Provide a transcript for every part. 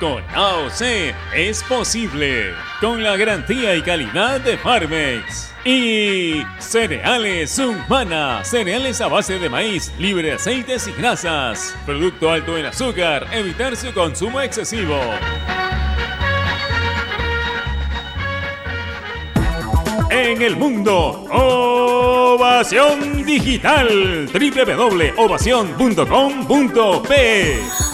Con AOC es posible. Con la garantía y calidad de Farmex. Y cereales Humana, cereales a base de maíz, libre de aceites y grasas. Producto alto en azúcar, evitar su consumo excesivo. En el mundo, Ovación Digital, www.ovación.com.p.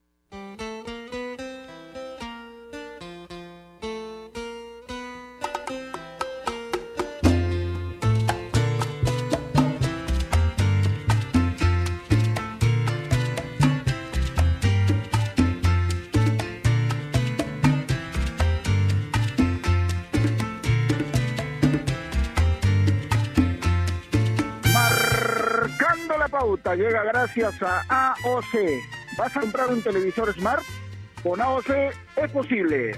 Gracias a AOC. ¿Vas a comprar un televisor Smart? Con AOC es posible.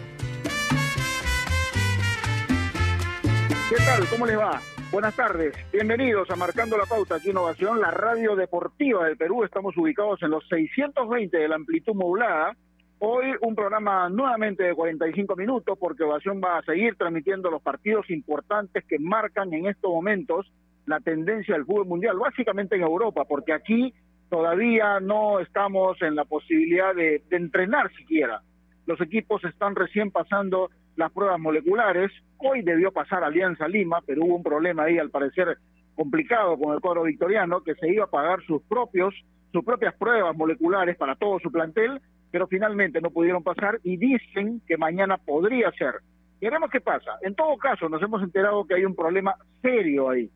¿Qué tal? ¿Cómo les va? Buenas tardes. Bienvenidos a Marcando la Pauta aquí Innovación, la radio deportiva del Perú. Estamos ubicados en los 620 de la amplitud modulada. Hoy un programa nuevamente de 45 minutos porque Ovación va a seguir transmitiendo los partidos importantes que marcan en estos momentos la tendencia del fútbol mundial, básicamente en Europa, porque aquí todavía no estamos en la posibilidad de, entrenar siquiera. Los equipos están recién pasando las pruebas moleculares. Hoy debió pasar Alianza Lima, pero hubo un problema ahí, al parecer complicado con el cuadro victoriano, que se iba a pagar sus propios, sus propias pruebas moleculares para todo su plantel, pero finalmente no pudieron pasar y dicen que mañana podría ser. Veremos qué pasa. En todo caso, nos hemos enterado que hay un problema serio ahí.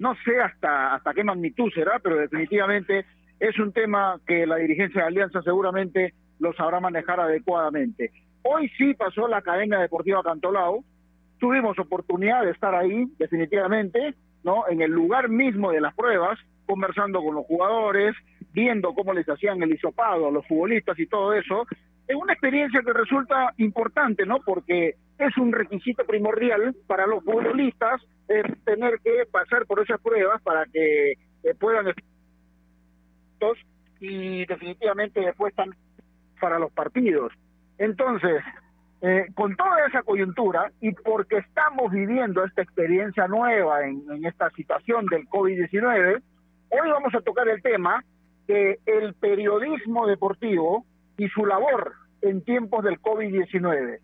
No sé hasta, hasta qué magnitud será, pero definitivamente es un tema que la dirigencia de Alianza seguramente lo sabrá manejar adecuadamente. Hoy sí pasó la cadena deportiva Cantolao, tuvimos oportunidad de estar ahí, definitivamente, ¿no? En el lugar mismo de las pruebas, conversando con los jugadores, viendo cómo les hacían el hisopado a los futbolistas y todo eso. Es una experiencia que resulta importante, ¿no? Porque es un requisito primordial para los futbolistas es tener que pasar por esas pruebas para que eh, puedan y definitivamente después también para los partidos. Entonces, eh, con toda esa coyuntura y porque estamos viviendo esta experiencia nueva en, esta situación del COVID-19, hoy vamos a tocar el tema de el periodismo deportivo y su labor en tiempos del COVID-19.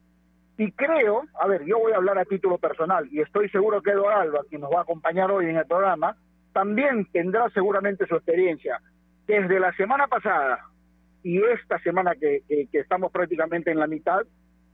Y creo, a ver, yo voy a hablar a título personal y estoy seguro que Edo Alba, quien nos va a acompañar hoy en el programa, también tendrá seguramente su experiencia. Desde la semana pasada y esta semana que, estamos prácticamente en la mitad,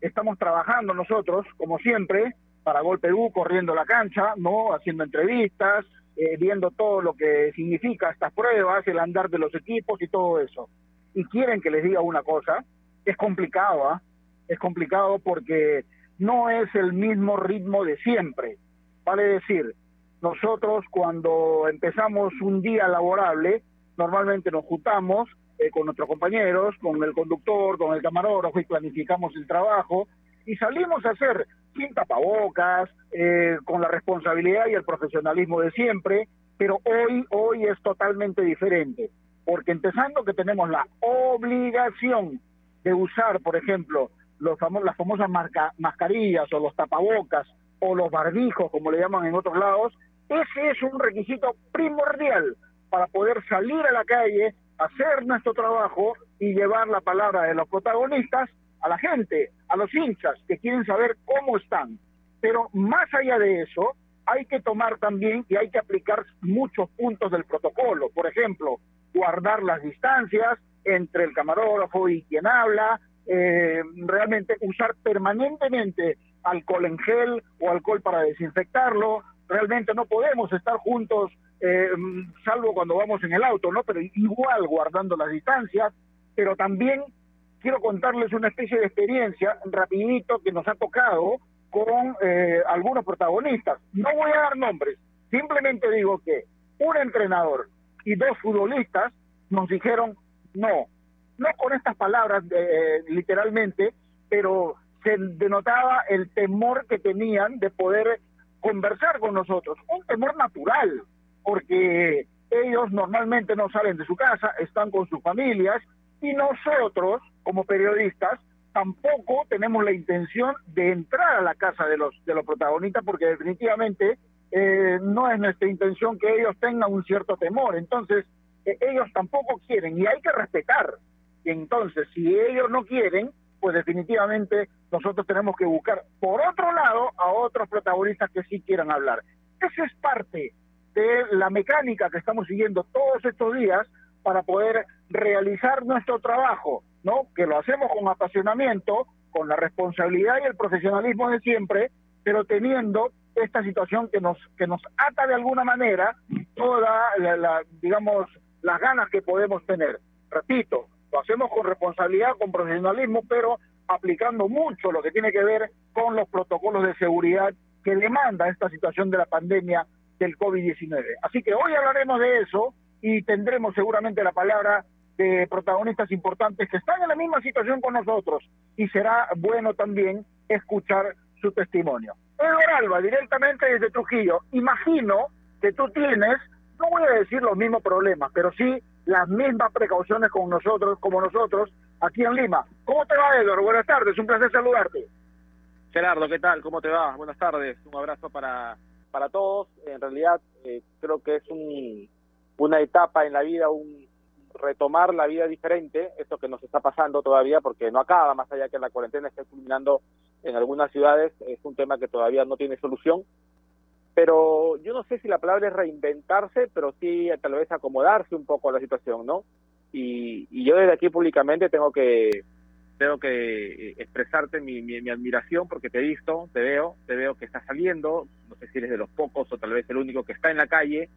estamos trabajando nosotros, como siempre, para Gol Perú, corriendo la cancha, no haciendo entrevistas, eh, viendo todo lo que significa estas pruebas, el andar de los equipos y todo eso. Y quieren que les diga una cosa, es complicado, ¿ah? es complicado porque no es el mismo ritmo de siempre. Vale decir, nosotros cuando empezamos un día laborable, normalmente nos juntamos eh, con nuestros compañeros, con el conductor, con el camarógrafo y planificamos el trabajo y salimos a hacer sin tapabocas, eh, con la responsabilidad y el profesionalismo de siempre, pero hoy, hoy es totalmente diferente, porque empezando que tenemos la obligación de usar, por ejemplo, los famos las famosas marca mascarillas o los tapabocas o los barbijos, como le llaman en otros lados, ese es un requisito primordial para poder salir a la calle, hacer nuestro trabajo y llevar la palabra de los protagonistas a la gente, a los hinchas que quieren saber cómo están. Pero más allá de eso, hay que tomar también y hay que aplicar muchos puntos del protocolo. Por ejemplo, guardar las distancias entre el camarógrafo y quien habla, eh, realmente usar permanentemente alcohol en gel o alcohol para desinfectarlo. Realmente no podemos estar juntos, eh, salvo cuando vamos en el auto, ¿no? Pero igual guardando las distancias. Pero también quiero contarles una especie de experiencia rapidito que nos ha tocado con eh, algunos protagonistas. No voy a dar nombres, simplemente digo que un entrenador y dos futbolistas nos dijeron no, no con estas palabras eh, literalmente, pero se denotaba el temor que tenían de poder conversar con nosotros, un temor natural, porque ellos normalmente no salen de su casa, están con sus familias y nosotros, como periodistas, tampoco tenemos la intención de entrar a la casa de los de los protagonistas porque definitivamente eh, no es nuestra intención que ellos tengan un cierto temor. Entonces, eh, ellos tampoco quieren y hay que respetar. Entonces, si ellos no quieren, pues definitivamente nosotros tenemos que buscar, por otro lado, a otros protagonistas que sí quieran hablar. Esa es parte de la mecánica que estamos siguiendo todos estos días para poder realizar nuestro trabajo, ¿no? Que lo hacemos con apasionamiento, con la responsabilidad y el profesionalismo de siempre, pero teniendo esta situación que nos que nos ata de alguna manera toda la, digamos las ganas que podemos tener. Repito, lo hacemos con responsabilidad, con profesionalismo, pero aplicando mucho lo que tiene que ver con los protocolos de seguridad que demanda esta situación de la pandemia del COVID-19. Así que hoy hablaremos de eso y tendremos seguramente la palabra de protagonistas importantes que están en la misma situación con nosotros y será bueno también escuchar su testimonio. Edgar Alba, directamente desde Trujillo, imagino que tú tienes, no voy a decir los mismos problemas, pero sí las mismas precauciones con nosotros, como nosotros, aquí en Lima. ¿Cómo te va, Edgar? Buenas tardes, un placer saludarte. Gerardo, ¿qué tal? ¿Cómo te va? Buenas tardes, un abrazo para, para todos. En realidad, eh, creo que es un, una etapa en la vida, un retomar la vida diferente, esto que nos está pasando todavía, porque no acaba, más allá que la cuarentena esté culminando en algunas ciudades, es un tema que todavía no tiene solución. Pero yo no sé si la palabra es reinventarse, pero sí tal vez acomodarse un poco a la situación, ¿no? Y, y yo desde aquí públicamente tengo que tengo que expresarte mi, mi, admiración porque te he visto, te veo, te veo que estás saliendo, no sé si eres de los pocos o tal vez el único que está en la calle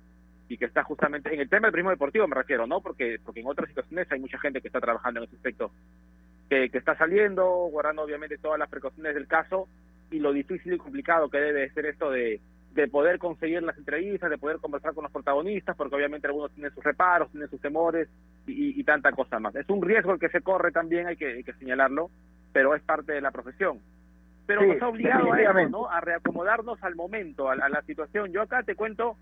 y que está justamente en el tema del primo deportivo me refiero, ¿no? Porque porque en otras situaciones hay mucha gente que está trabajando en ese aspecto que, está saliendo, guardando obviamente todas las precauciones del caso y lo difícil y complicado que debe ser esto de, de poder conseguir las entrevistas, de poder conversar con los protagonistas, porque obviamente algunos tienen sus reparos, tienen sus temores y, tanta cosa más. Es un riesgo el que se corre también, hay que, que señalarlo, pero es parte de la profesión. Pero nos ha obligado a, ¿no? a reacomodarnos al momento, a, la situación. Yo acá te cuento,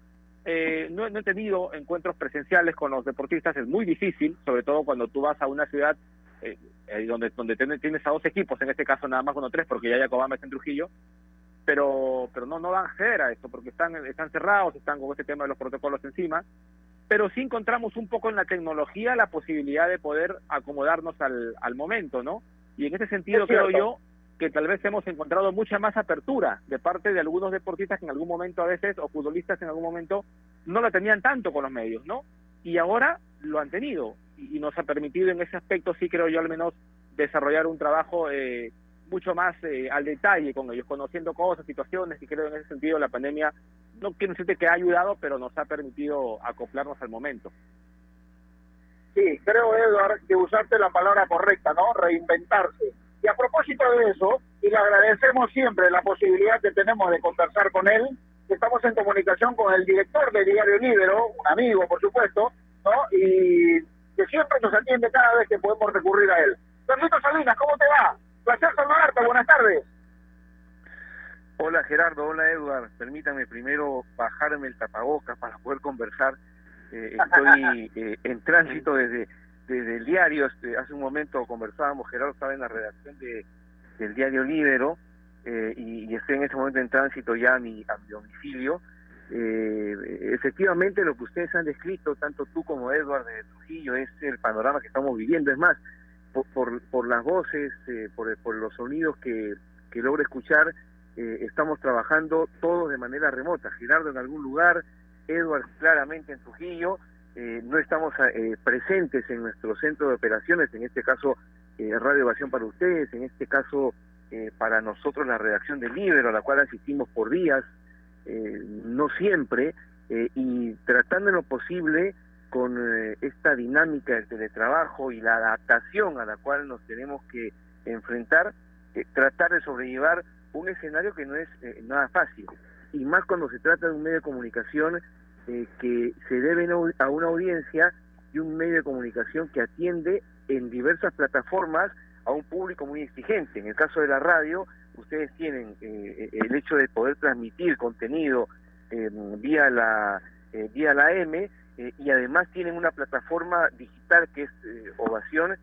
eh, no, no he tenido encuentros presenciales con los deportistas, es muy difícil, sobre todo cuando tú vas a una ciudad eh, eh, donde donde tienes a dos equipos, en este caso nada más uno tres, porque ya Yacobama está en Trujillo, pero pero no no van a acceder a esto porque están están cerrados, están con este tema de los protocolos encima, pero sí encontramos un poco en la tecnología la posibilidad de poder acomodarnos al, al momento, ¿no? Y en ese sentido creo yo que tal vez hemos encontrado mucha más apertura de parte de algunos deportistas que en algún momento a veces, o futbolistas en algún momento, no la tenían tanto con los medios, ¿no? Y ahora lo han tenido y, nos ha permitido en ese aspecto, sí creo yo al menos, desarrollar un trabajo eh, mucho más eh, al detalle con ellos, conociendo cosas, situaciones, y creo en ese sentido la pandemia, no quiero decirte que ha ayudado, pero nos ha permitido acoplarnos al momento. Sí, creo, Edward, que usaste la palabra correcta, ¿no? Reinventarse. Y a propósito de eso, y le agradecemos siempre la posibilidad que tenemos de conversar con él, estamos en comunicación con el director de Diario Libero, un amigo, por supuesto, ¿no? Y que siempre nos atiende cada vez que podemos recurrir a él. Carlito Salinas, ¿cómo te va? Placer saludarte, buenas tardes. Hola Gerardo, hola Edward. Permítanme primero bajarme el tapabocas para poder conversar. Eh, estoy eh, en tránsito desde, desde el diario. Este, hace un momento conversábamos, Gerardo estaba en la redacción de, del diario Libero eh, y, estoy en este momento en tránsito ya a mi, a mi domicilio. Eh, efectivamente, lo que ustedes han descrito, tanto tú como Edward de Trujillo, es el panorama que estamos viviendo. Es más, por, por, las voces, eh, por, por, los sonidos que, que logro escuchar, eh, estamos trabajando todos de manera remota. Gerardo en algún lugar, Edward claramente en Trujillo. Eh, no estamos presentes en nuestro centro de operaciones, en este caso Radio Evasión para ustedes, en este caso para nosotros la redacción del Libro, a la cual asistimos por días, eh, no siempre, eh, y tratando en lo posible con eh, esta dinámica del teletrabajo y la adaptación a la cual nos tenemos que enfrentar, tratar de sobrellevar un escenario que no es nada fácil, y más cuando se trata de un medio de comunicación que se debe a una audiencia y un medio de comunicación que atiende en diversas plataformas a un público muy exigente. En el caso de la radio, ustedes tienen el hecho de poder transmitir contenido vía la vía la M y además tienen una plataforma digital que es Ovación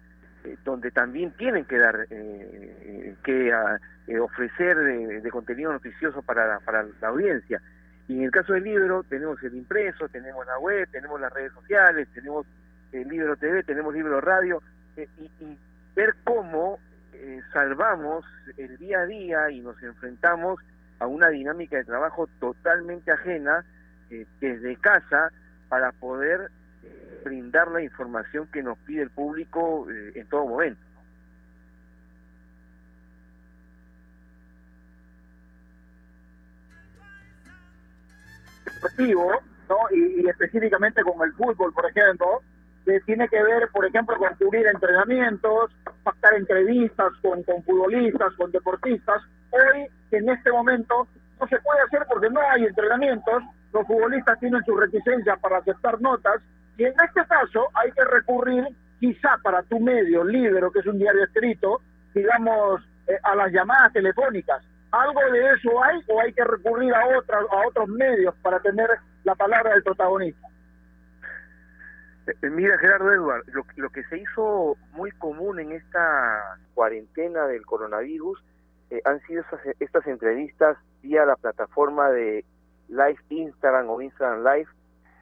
donde también tienen que dar que ah, ofrecer de, contenido noticioso para para la audiencia. Y en el caso del libro, tenemos el impreso, tenemos la web, tenemos las redes sociales, tenemos el libro TV, tenemos libro radio, eh, y, ver cómo eh, salvamos el día a día y nos enfrentamos a una dinámica de trabajo totalmente ajena eh, desde casa para poder brindar la información que nos pide el público en todo momento. ¿no? Y, específicamente con el fútbol, por ejemplo, que tiene que ver, por ejemplo, con cubrir entrenamientos, pactar entrevistas con, con futbolistas, con deportistas. Hoy, en este momento, no se puede hacer porque no hay entrenamientos, los futbolistas tienen su reticencia para aceptar notas, y en este caso hay que recurrir, quizá para tu medio, Libro, que es un diario escrito, digamos, eh, a las llamadas telefónicas ¿Algo de eso hay o hay que recurrir a, otras, a otros medios para tener la palabra del protagonista? Eh, mira, Gerardo Edward, lo, lo, que se hizo muy común en esta cuarentena del coronavirus eh, han sido estas entrevistas vía la plataforma de Live Instagram o Instagram Live,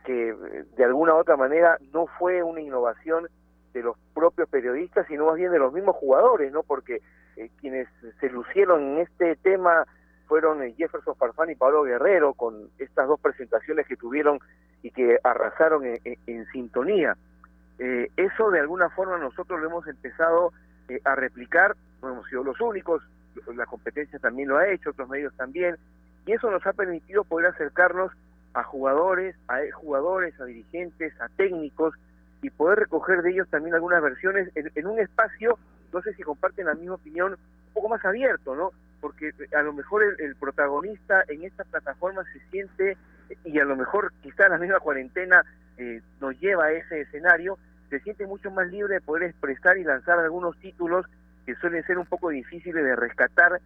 que eh, de alguna u otra manera no fue una innovación de los propios periodistas, sino más bien de los mismos jugadores, ¿no? Porque eh, quienes se lucieron en este tema fueron eh, Jefferson Farfán y Pablo Guerrero con estas dos presentaciones que tuvieron y que arrasaron en, sintonía. Eh, eso de alguna forma nosotros lo hemos empezado a replicar, no hemos sido los únicos, la competencia también lo ha hecho, otros medios también, y eso nos ha permitido poder acercarnos a jugadores, a jugadores, a dirigentes, a técnicos, y poder recoger de ellos también algunas versiones en un espacio no sé si comparten la misma opinión, un poco más abierto, ¿no? Porque a lo mejor el, protagonista en esta plataforma se siente, y a lo mejor quizá la misma cuarentena eh, nos lleva a ese escenario, se siente mucho más libre de poder expresar y lanzar algunos títulos que suelen ser un poco difíciles de rescatar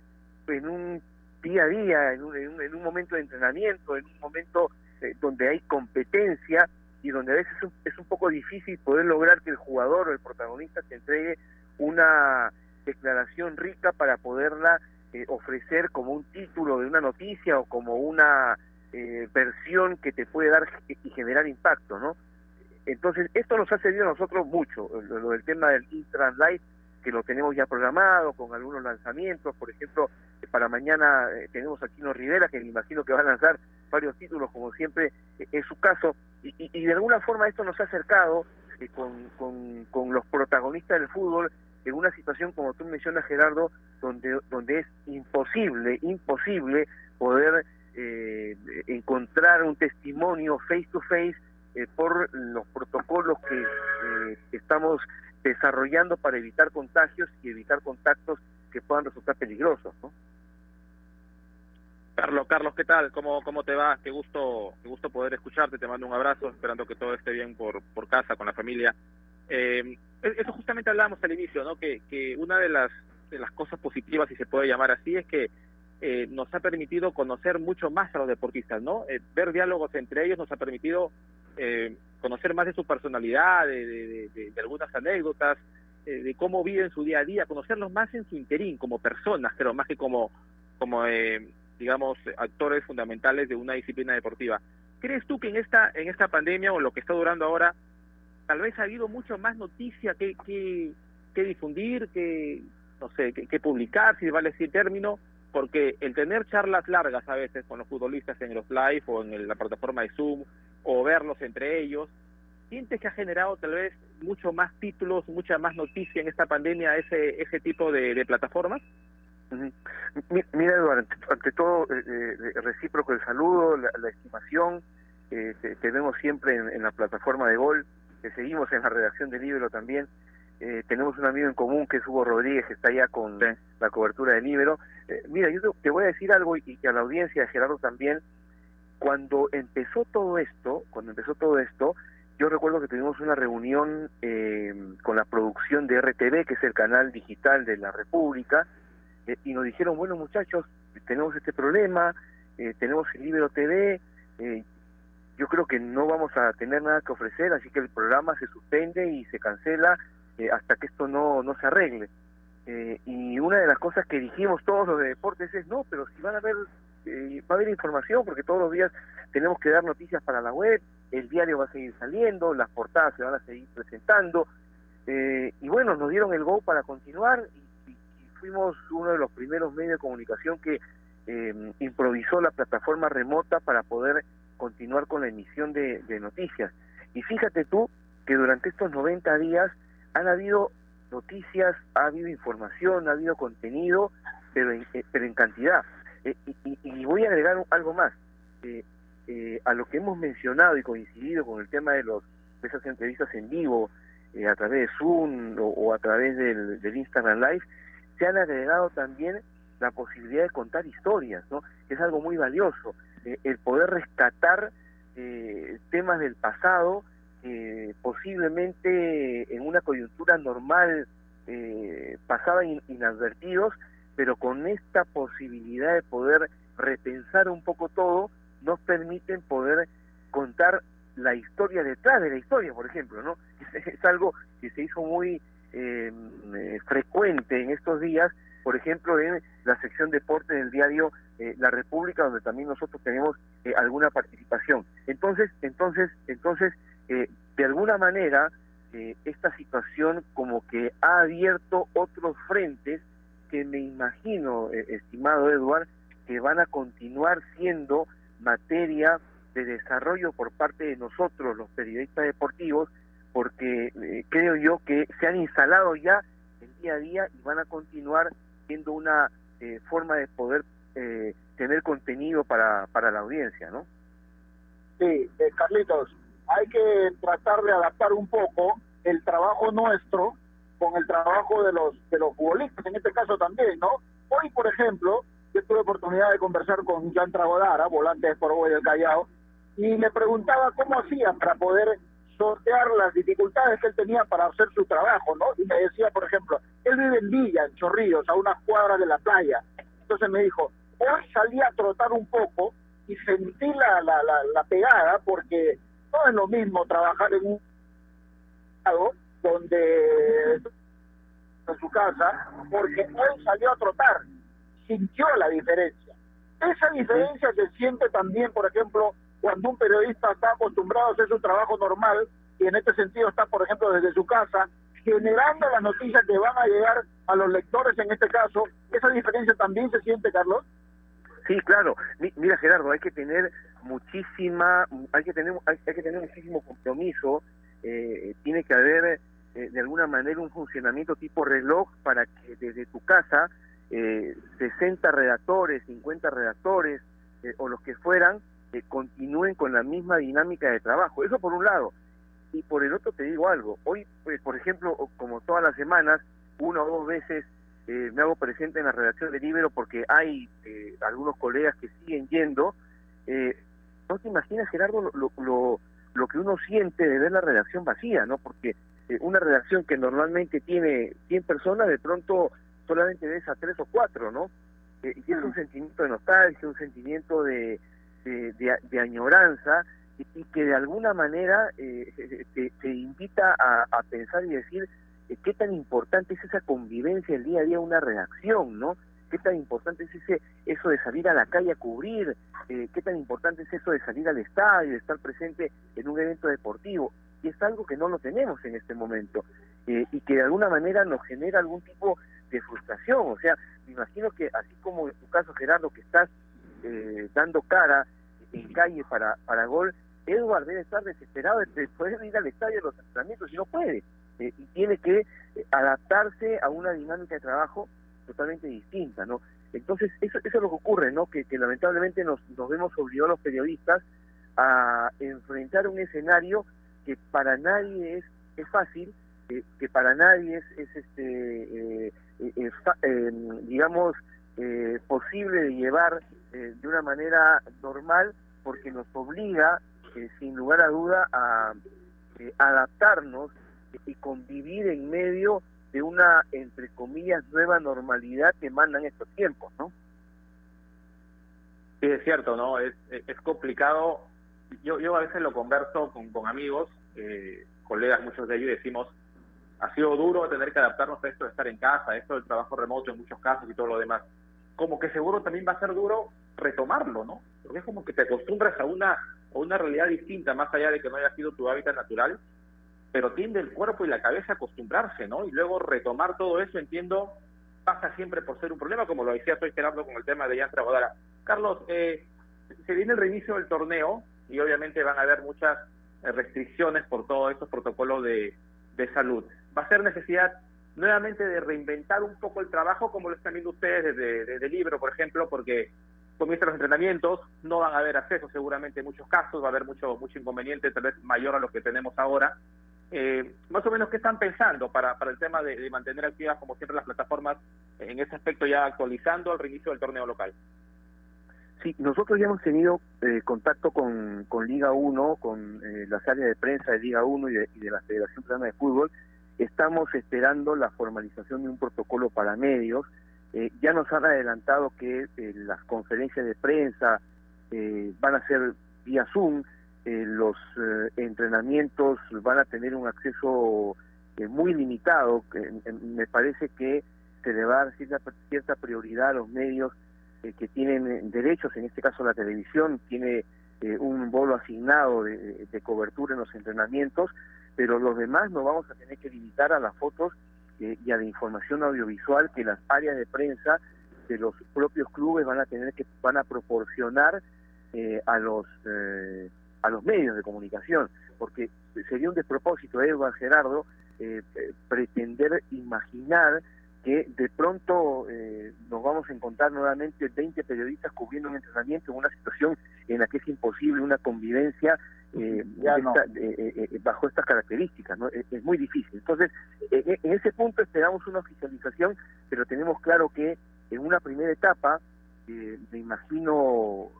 en un día a día, en un, en un, momento de entrenamiento, en un momento eh, donde hay competencia y donde a veces es un, un poco difícil poder lograr que el jugador o el protagonista se entregue una declaración rica para poderla eh, ofrecer como un título de una noticia o como una eh, versión que te puede dar y generar impacto, ¿no? Entonces, esto nos ha servido a nosotros mucho, lo, del tema del Instagram Live, que lo tenemos ya programado con algunos lanzamientos, por ejemplo, para mañana eh, tenemos a Kino Rivera, que me imagino que va a lanzar varios títulos, como siempre es su caso, y, y, de alguna forma esto nos ha acercado con, con, con los protagonistas del fútbol en una situación como tú mencionas Gerardo donde donde es imposible imposible poder eh, encontrar un testimonio face to face eh, por los protocolos que eh, estamos desarrollando para evitar contagios y evitar contactos que puedan resultar peligrosos ¿no? Carlos, Carlos, ¿qué tal? ¿Cómo, ¿Cómo te va? Qué gusto, qué gusto poder escucharte. Te mando un abrazo, esperando que todo esté bien por, por casa, con la familia. Eh, eso justamente hablábamos al inicio, ¿no? Que, que una de las, de las cosas positivas, si se puede llamar así, es que eh, nos ha permitido conocer mucho más a los deportistas, ¿no? Eh, ver diálogos entre ellos nos ha permitido eh, conocer más de su personalidad, de, algunas anécdotas, eh, de cómo viven su día a día, conocerlos más en su interín, como personas, pero más que como, como digamos, actores fundamentales de una disciplina deportiva. ¿Crees tú que en esta, en esta pandemia o lo que está durando ahora, tal vez ha habido mucho más noticia que, que, que difundir, que, no sé, que, publicar, si vale ese término, porque el tener charlas largas a veces con los futbolistas en los live o en la plataforma de Zoom, o verlos entre ellos, ¿sientes que ha generado tal vez mucho más títulos, mucha más noticia en esta pandemia ese, ese tipo de, plataformas? Mira, Eduardo, ante, todo, eh, eh, recíproco el saludo, la, estimación eh, tenemos siempre en, en, la plataforma de Gol seguimos en la redacción del libro también. Eh, tenemos un amigo en común que es Hugo Rodríguez, que está ya con la cobertura del libro. Eh, mira, yo te, voy a decir algo y, que a la audiencia de Gerardo también. Cuando empezó todo esto, cuando empezó todo esto, yo recuerdo que tuvimos una reunión eh, con la producción de RTV, que es el canal digital de la República, y nos dijeron, bueno muchachos, tenemos este problema, tenemos el Libro TV, yo creo que no vamos a tener nada que ofrecer, así que el programa se suspende y se cancela hasta que esto no, no se arregle. y una de las cosas que dijimos todos los de deportes es, no, pero si van a haber, va a haber información, porque todos los días tenemos que dar noticias para la web, el diario va a seguir saliendo, las portadas se van a seguir presentando, eh, y bueno, nos dieron el go para continuar y, fuimos uno de los primeros medios de comunicación que em, improvisó la plataforma remota para poder continuar con la emisión de, noticias. Y fíjate tú que durante estos 90 días han habido noticias, ha habido información, ha habido contenido, pero en, eh, pero en cantidad. Eh, y, voy a agregar algo más. a lo que hemos mencionado y coincidido con el tema de, los, de esas entrevistas en vivo, eh, a través de Zoom o, a través del, Instagram Live, se han agregado también la posibilidad de contar historias, ¿no? Es algo muy valioso, eh, el poder rescatar eh, temas del pasado posiblemente en una coyuntura normal pasaban inadvertidos, pero con esta posibilidad de poder repensar un poco todo, nos permiten poder contar la historia detrás de la historia, por ejemplo, ¿no? Es, algo que se hizo muy eh, eh, frecuente en estos días, por ejemplo, en la sección deporte del diario eh, La República, donde también nosotros tenemos alguna participación. Entonces, entonces, entonces, de alguna manera, esta situación como que ha abierto otros frentes que me imagino, estimado Eduard, que van a continuar siendo materia de desarrollo por parte de nosotros, los periodistas deportivos, porque eh, creo yo que se han instalado ya el día a día y van a continuar siendo una eh, forma de poder eh, tener contenido para, para la audiencia, ¿no? Sí, Carlitos, hay que tratar de adaptar un poco el trabajo nuestro con el trabajo de los de los futbolistas, en este caso también, ¿no? Hoy, por ejemplo, yo tuve oportunidad de conversar con Jan Tragodara, volante de Sport del Callao, y le preguntaba cómo hacía para poder sortear las dificultades que él tenía para hacer su trabajo, ¿no? Y me decía, por ejemplo, él vive en Villa, en Chorrillos, a unas cuadras de la playa. Entonces me dijo, hoy salí a trotar un poco y sentí la, la, la, pegada porque no es lo mismo trabajar en un lado donde en su casa, porque hoy salió a trotar, sintió la diferencia. Esa diferencia se siente también, por ejemplo, cuando un periodista está acostumbrado a hacer su trabajo normal y en este sentido está, por ejemplo, desde su casa, generando las noticias que van a llegar a los lectores en este caso, ¿esa diferencia también se siente, Carlos? Sí, claro. Mira, Gerardo, hay que tener muchísima, hay que tener, hay, que tener muchísimo compromiso. Eh, tiene que haber eh, de alguna manera un funcionamiento tipo reloj para que desde tu casa eh, 60 redactores, 50 redactores eh, o los que fueran continúen con la misma dinámica de trabajo. Eso por un lado. Y por el otro te digo algo. Hoy, pues, por ejemplo, como todas las semanas, una o dos veces eh, me hago presente en la redacción de Libero porque hay eh, algunos colegas que siguen yendo. Eh, no te imaginas, Gerardo, lo, lo, lo, que uno siente de ver la redacción vacía, ¿no? Porque una redacción que normalmente tiene 100 personas, de pronto solamente ves a tres o cuatro, ¿no? y es un sentimiento de nostalgia, un sentimiento de, de, añoranza y, que de alguna manera eh, te, invita a, pensar y decir eh, qué tan importante es esa convivencia el día a día una redacción, ¿no? Qué tan importante es ese eso de salir a la calle a cubrir, eh, qué tan importante es eso de salir al estadio, de estar presente en un evento deportivo. Y es algo que no lo tenemos en este momento y que de alguna manera nos genera algún tipo de frustración. O sea, me imagino que así como en tu caso, Gerardo, que estás dando cara en calle para, para gol, Edward debe estar desesperado de poder ir al estadio de los entrenamientos y no puede. Eh, y tiene que eh, adaptarse a una dinámica de trabajo totalmente distinta, ¿no? Entonces, eso, eso es lo que ocurre, ¿no? Que, lamentablemente nos, nos vemos obligados los periodistas a enfrentar un escenario que para nadie es, es fácil, que para nadie es, es este, eh, digamos, posible de llevar de una manera normal porque nos obliga, eh, sin lugar a duda, a eh, adaptarnos y convivir en medio de una, entre comillas, nueva normalidad que mandan estos tiempos, ¿no? Sí, es cierto, ¿no? Es, complicado. Yo, yo a veces lo converso con, con amigos, eh, colegas, muchos de ellos, decimos, ha sido duro tener que adaptarnos a esto de estar en casa, esto del trabajo remoto en muchos casos y todo lo demás. Como que seguro también va a ser duro retomarlo, ¿no? Porque es como que te acostumbras a una, a una realidad distinta, más allá de que no haya sido tu hábitat natural, pero tiende el cuerpo y la cabeza a acostumbrarse, ¿no? Y luego retomar todo eso, entiendo, pasa siempre por ser un problema, como lo decía estoy esperando con el tema de Yantra Bodara. Carlos, eh, se viene el reinicio del torneo y obviamente van a haber muchas eh, restricciones por todos estos protocolos de, salud. Va a ser necesidad nuevamente de reinventar un poco el trabajo, como lo están viendo ustedes desde, libro, por ejemplo, porque comienzan los entrenamientos, no van a haber acceso seguramente en muchos casos, va a haber mucho, mucho inconveniente, tal vez mayor a lo que tenemos ahora, eh, más o menos qué están pensando para, para el tema de, mantener activas, como siempre, las plataformas en ese aspecto ya actualizando al reinicio del torneo local. Sí, nosotros ya hemos tenido eh, contacto con, con Liga 1, con eh, las áreas de prensa de Liga 1 y de, la Federación Peruana de Fútbol. Estamos esperando la formalización de un protocolo para medios. Eh, ya nos han adelantado que las conferencias de prensa van a ser vía Zoom, eh, los eh, entrenamientos van a tener un acceso eh, muy limitado. me parece que se le va a dar cierta, prioridad a los medios que tienen derechos, en este caso la televisión tiene un bolo asignado de, cobertura en los entrenamientos, pero los demás nos vamos a tener que limitar a las fotos y a la información audiovisual que las áreas de prensa de los propios clubes van a tener que van a proporcionar a los a los medios de comunicación, porque sería un despropósito, Edward Gerardo, eh, eh, pretender imaginar que de pronto eh, nos vamos a encontrar nuevamente 20 periodistas cubriendo un entrenamiento en una situación en la que es imposible una convivencia bajo estas características, ¿no? Es, muy difícil. Entonces, en ese punto esperamos una oficialización, pero tenemos claro que en una primera etapa, me imagino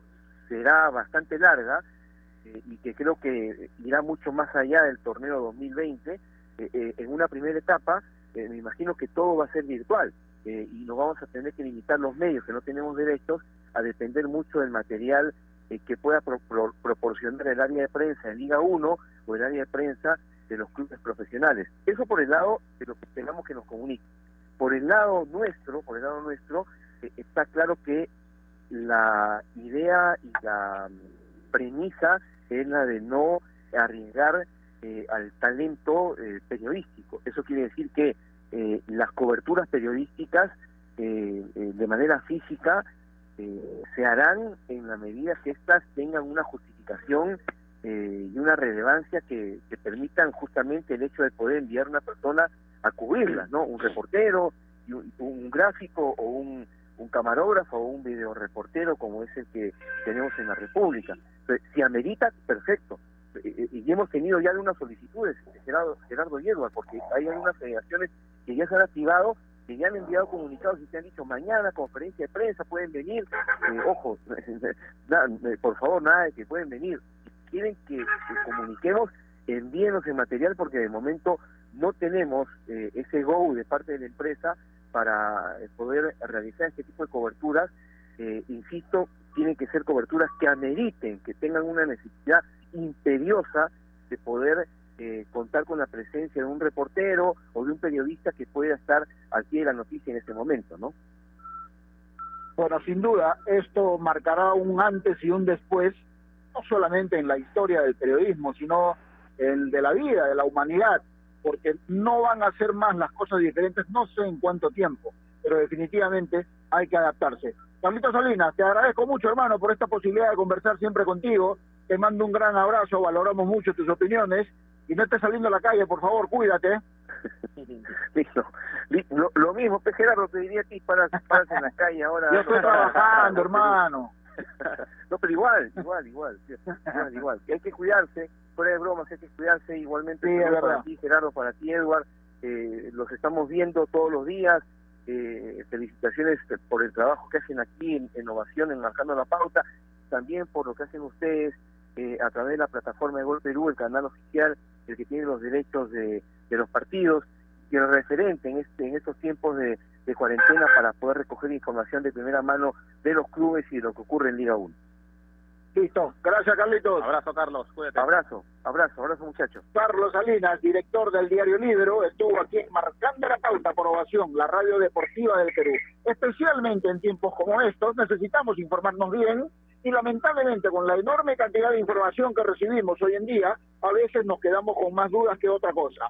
será bastante larga, eh, y que creo que irá mucho más allá del torneo 2020, eh, eh, en una primera etapa me imagino que todo va a ser virtual y nos vamos a tener que limitar los medios que no tenemos derechos a depender mucho del material que pueda proporcionar el área de prensa en Liga 1 o el área de prensa de los clubes profesionales. Eso por el lado de lo que tengamos que nos comunique. Por el lado nuestro, por el lado nuestro, está claro que la idea y la premisa es la de no arriesgar eh, al talento eh, periodístico. Eso quiere decir que eh, las coberturas periodísticas de manera física se harán en la medida que éstas tengan una justificación y una relevancia que, permitan justamente el hecho de poder enviar una persona a cubrirlas, ¿no? Un reportero, un gráfico o un, un camarógrafo o un videoreportero como es el que tenemos en la República. Si amerita, perfecto. Y hemos tenido ya algunas solicitudes, Gerardo, Gerardo Edward, porque hay algunas federaciones que ya se han activado, que ya han enviado comunicados y se han dicho mañana conferencia de prensa, pueden venir. Eh, ojo, eh, por favor, nada de que pueden venir. Si quieren que, comuniquemos, envíenos el material porque de momento no tenemos eh, ese go de parte de la empresa para poder realizar este tipo de coberturas. insisto, tienen que ser coberturas que ameriten, que tengan una necesidad imperiosa de poder eh, contar con la presencia de un reportero o de un periodista que pueda estar al pie de la noticia en ese momento, ¿no? Bueno, sin duda, esto marcará un antes y un después, no solamente en la historia del periodismo, sino el de la vida, de la humanidad, porque no van a ser más las cosas diferentes, no sé en cuánto tiempo, pero definitivamente hay que adaptarse. Carlitos Salinas, te agradezco mucho, hermano, por esta posibilidad de conversar siempre contigo. Te mando un gran abrazo, valoramos mucho tus opiniones. Y no estés saliendo a la calle, por favor, cuídate. Listo. Lo, mismo, Gerardo, te diría a ti, para en la calle ahora. Yo estoy trabajando, hermano. no, pero igual, igual, igual, igual, igual. Hay que cuidarse, fuera de bromas, hay que cuidarse igualmente. Sí, para ti, Gerardo, para ti, Edward. Eh, los estamos viendo todos los días eh, felicitaciones por el trabajo que hacen aquí en Innovación, en Marcando la Pauta, también por lo que hacen ustedes eh, a través de la plataforma de Gol Perú, el canal oficial, el que tiene los derechos de, los partidos, y el referente en, este, en estos tiempos de, de cuarentena para poder recoger información de primera mano de los clubes y de lo que ocurre en Liga 1. Listo. Gracias, Carlitos. Abrazo, Carlos. Cuídate. Abrazo, abrazo, abrazo, muchachos. Carlos Salinas, director del diario Libro, estuvo aquí marcando la pauta por ovación, la radio deportiva del Perú. Especialmente en tiempos como estos, necesitamos informarnos bien y lamentablemente con la enorme cantidad de información que recibimos hoy en día, a veces nos quedamos con más dudas que otra cosa.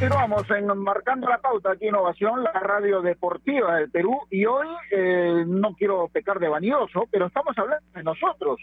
Continuamos en Marcando la Pauta aquí Innovación, la radio deportiva del Perú, y hoy eh, no quiero pecar de vanidoso, pero estamos hablando de nosotros,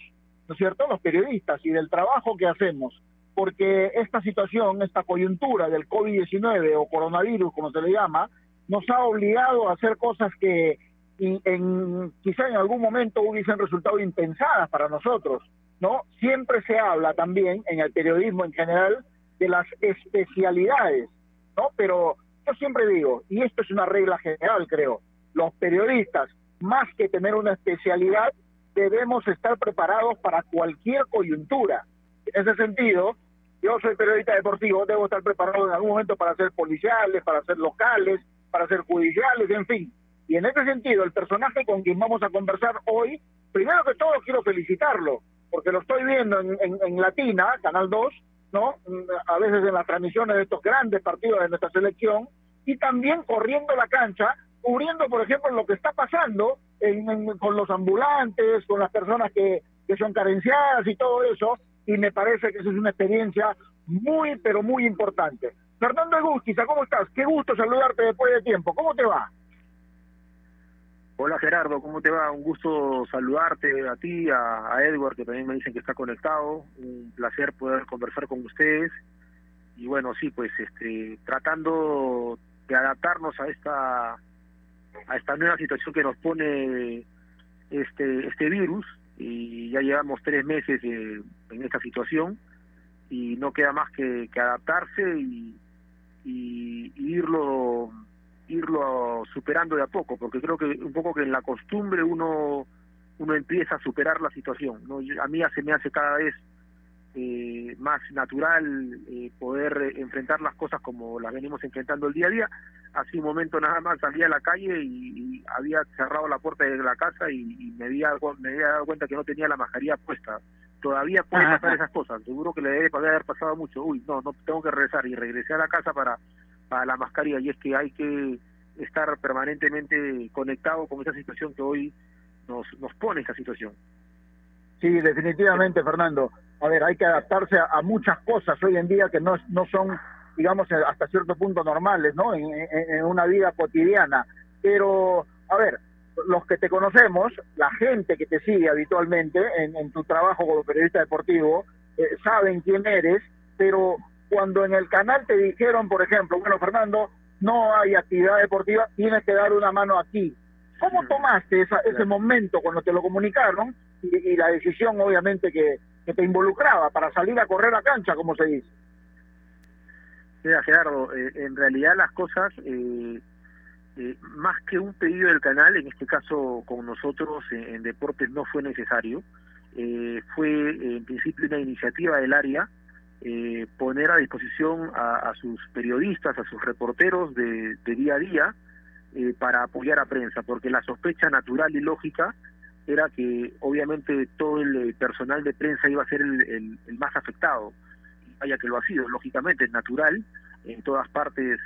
¿no es cierto?, los periodistas y del trabajo que hacemos, porque esta situación, esta coyuntura del COVID-19 o coronavirus, como se le llama, nos ha obligado a hacer cosas que y en, quizá en algún momento hubiesen resultado impensadas para nosotros, ¿no? Siempre se habla también en el periodismo en general de las especialidades, ¿no? Pero yo siempre digo, y esto es una regla general, creo, los periodistas, más que tener una especialidad, debemos estar preparados para cualquier coyuntura. En ese sentido, yo soy periodista deportivo, debo estar preparado en algún momento para ser policiales, para ser locales, para ser judiciales, en fin. Y en ese sentido, el personaje con quien vamos a conversar hoy, primero que todo quiero felicitarlo, porque lo estoy viendo en, en, en Latina, Canal 2, ¿no? A veces en las transmisiones de estos grandes partidos de nuestra selección, y también corriendo la cancha, cubriendo, por ejemplo, lo que está pasando en, con los ambulantes, con las personas que, que son carenciadas y todo eso, y me parece que esa es una experiencia muy, pero muy importante. Fernando Egusquiza, ¿cómo estás? Qué gusto saludarte después de tiempo. ¿Cómo te va? Hola Gerardo, ¿cómo te va? Un gusto saludarte a ti, a, a, Edward, que también me dicen que está conectado. Un placer poder conversar con ustedes. Y bueno, sí, pues este, tratando de adaptarnos a esta a esta nueva situación que nos pone este este virus y ya llevamos tres meses eh, en esta situación y no queda más que, que adaptarse y, y irlo irlo superando de a poco, porque creo que un poco que en la costumbre uno uno empieza a superar la situación. ¿no? A mí se me hace cada vez eh, más natural eh, poder enfrentar las cosas como las venimos enfrentando el día a día. Hace un momento nada más salí a la calle y, y había cerrado la puerta de la casa y, y, me, había, me había dado cuenta que no tenía la mascarilla puesta. Todavía puede pasar esas cosas, seguro que le debe haber pasado mucho. Uy, no, no tengo que regresar y regresé a la casa para para la mascarilla y es que hay que estar permanentemente conectado con esa situación que hoy nos, nos pone esta situación. Sí, definitivamente, Fernando. A ver, hay que adaptarse a, a, muchas cosas hoy en día que no, no son, digamos, hasta cierto punto normales, ¿no? En una vida cotidiana. Pero a ver, los que te conocemos, la gente que te sigue habitualmente en, tu trabajo como periodista deportivo, eh, saben quién eres, pero cuando en el canal te dijeron, por ejemplo, bueno, Fernando, no hay actividad deportiva, tienes que dar una mano aquí. ¿Cómo tomaste ese momento cuando te lo comunicaron y, la decisión, obviamente, que, te involucraba para salir a correr a cancha, como se dice? Mira, Gerardo, eh, en realidad las cosas, eh, eh, más que un pedido del canal, en este caso con nosotros en, deportes no fue necesario, fue en principio una iniciativa del área poner a disposición a, sus periodistas, a sus reporteros de, día a día para apoyar a prensa, porque la sospecha natural y lógica era que obviamente todo el personal de prensa iba a ser el más afectado. Vaya que lo ha sido, lógicamente es natural, en todas partes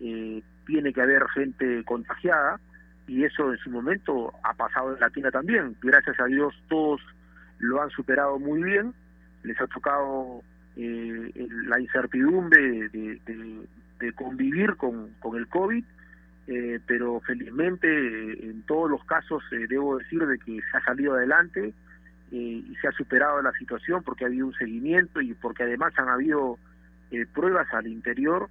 eh, tiene que haber gente contagiada y eso en su momento ha pasado en Latina también. Gracias a Dios todos lo han superado muy bien, les ha tocado eh, la incertidumbre de, convivir con, con el COVID, eh, pero felizmente en todos los casos debo decir de que se ha salido adelante y se ha superado la situación porque ha habido un seguimiento y porque además han habido eh, pruebas al interior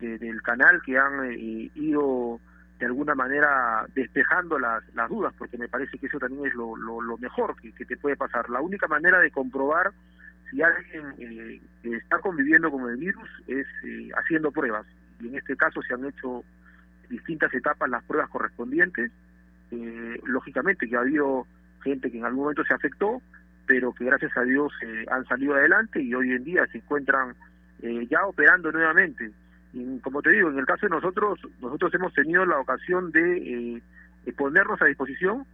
del canal que han eh, ido de alguna manera despejando las, las dudas, porque me parece que eso también es lo, lo, mejor que, te puede pasar. La única manera de comprobar si alguien eh, está conviviendo con el virus es haciendo pruebas. Y en este caso se han hecho distintas etapas las pruebas correspondientes. lógicamente que ha habido gente que en algún momento se afectó, pero que gracias a Dios eh, han salido adelante y hoy en día se encuentran eh, ya operando nuevamente. Y como te digo, en el caso de nosotros, nosotros hemos tenido la ocasión de, eh, ponernos a disposición,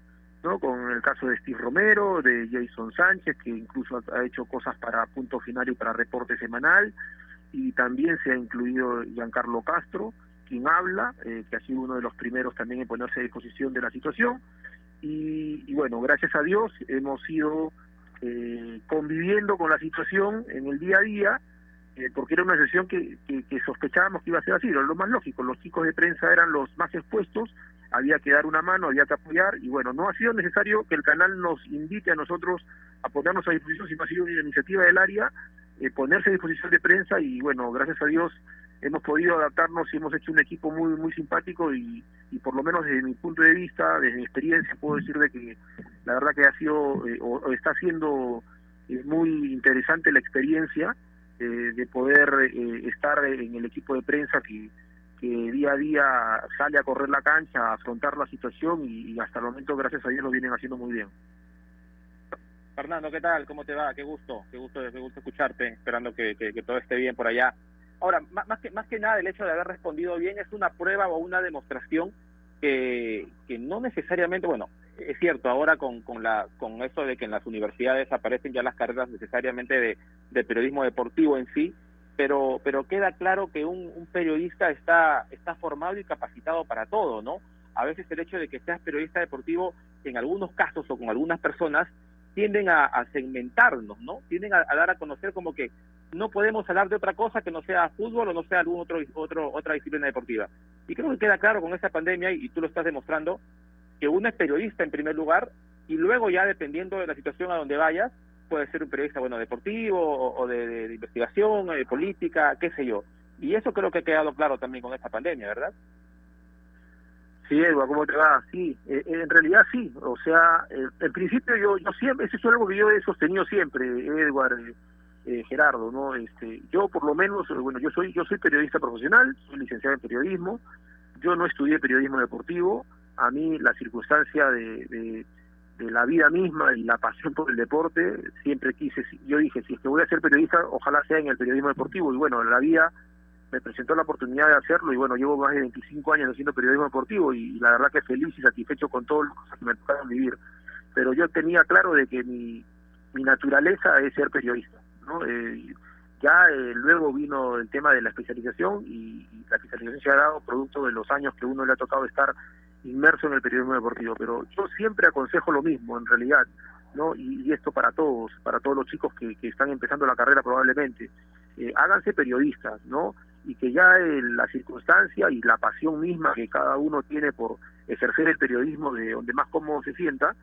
¿no? con el caso de Steve Romero, de Jason Sánchez, que incluso ha hecho cosas para Punto Final y para Reporte Semanal, y también se ha incluido Giancarlo Castro, quien habla, que ha sido uno de los primeros también en ponerse a disposición de la situación, y, bueno, gracias a Dios hemos ido eh, conviviendo con la situación en el día a día, eh, porque era una situación que, que, sospechábamos que iba a ser así, lo más lógico, los chicos de prensa eran los más expuestos, había que dar una mano, había que apoyar, y bueno, no ha sido necesario que el canal nos invite a nosotros a ponernos a disposición, sino ha sido una iniciativa del área, eh, ponerse a disposición de prensa, y bueno, gracias a Dios hemos podido adaptarnos y hemos hecho un equipo muy muy simpático y, y por lo menos desde mi punto de vista, desde mi experiencia, puedo decir de que la verdad que ha sido eh, o, está siendo eh, muy interesante la experiencia de poder estar en el equipo de prensa que, que día a día sale a correr la cancha, a afrontar la situación y, hasta el momento, gracias a Dios, lo vienen haciendo muy bien. Fernando, ¿qué tal? ¿Cómo te va? Qué gusto, qué gusto, qué gusto escucharte, esperando que todo esté bien por allá. Ahora, más que, más que nada el hecho de haber respondido bien es una prueba o una demostración que, que no necesariamente, bueno, es cierto, ahora con, con, la, con eso de que en las universidades aparecen ya las carreras necesariamente de, de periodismo deportivo en sí, pero, pero queda claro que un, periodista está, está formado y capacitado para todo, ¿no? A veces el hecho de que seas periodista deportivo, en algunos casos o con algunas personas, tienden a, segmentarnos, ¿no? Tienden a, dar a conocer como que no podemos hablar de otra cosa que no sea fútbol o no sea algún otro, otro otra disciplina deportiva. Y creo que queda claro con esta pandemia, y, tú lo estás demostrando, que uno es periodista en primer lugar y luego ya dependiendo de la situación a donde vayas, puede ser un periodista, bueno, deportivo o, de, de, investigación, de política, qué sé yo. Y eso creo que ha quedado claro también con esta pandemia, ¿verdad? Sí, Edward, ¿cómo te va? Sí, eh, eh, en realidad sí. O sea, eh, en principio yo, siempre, eso es algo que yo he sostenido siempre, Edward, Gerardo, ¿no? Este, yo por lo menos, bueno, yo soy, yo soy periodista profesional, soy licenciado en periodismo, yo no estudié periodismo deportivo, a mí la circunstancia de, de, de la vida misma y la pasión por el deporte, siempre quise, yo dije, si es que voy a ser periodista, ojalá sea en el periodismo deportivo, y bueno, la vida me presentó la oportunidad de hacerlo y bueno, llevo más de 25 años haciendo periodismo deportivo y, la verdad que feliz y satisfecho con todo lo que me tocaron vivir. Pero yo tenía claro de que mi, mi naturaleza es ser periodista, ¿no? Eh, ya eh, luego vino el tema de la especialización y, la especialización se ha dado producto de los años que uno le ha tocado estar inmerso en el periodismo deportivo, pero yo siempre aconsejo lo mismo en realidad, ¿no? Y, esto para todos, para todos los chicos que, que están empezando la carrera probablemente, eh, háganse periodistas, ¿no? y que ya la circunstancia y la pasión misma que cada uno tiene por ejercer el periodismo de donde más cómodo se sienta,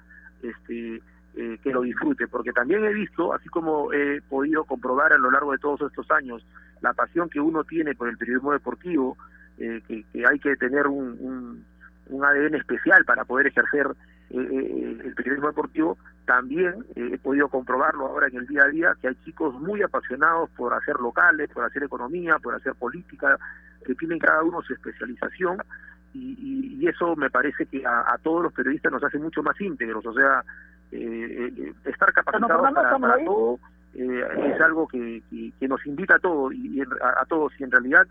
este, eh, que lo disfrute, porque también he visto, así como he podido comprobar a lo largo de todos estos años, la pasión que uno tiene por el periodismo deportivo, eh, que, hay que tener un, un, ADN especial para poder ejercer eh, el periodismo deportivo, también he podido comprobarlo ahora en el día a día, que hay chicos muy apasionados por hacer locales, por hacer economía, por hacer política, que tienen cada uno su especialización y, y, eso me parece que a, a, todos los periodistas nos hace mucho más íntegros, o sea, eh, eh, estar capacitados para, todo eh, es algo que, que, nos invita a todos y, a, todos y en realidad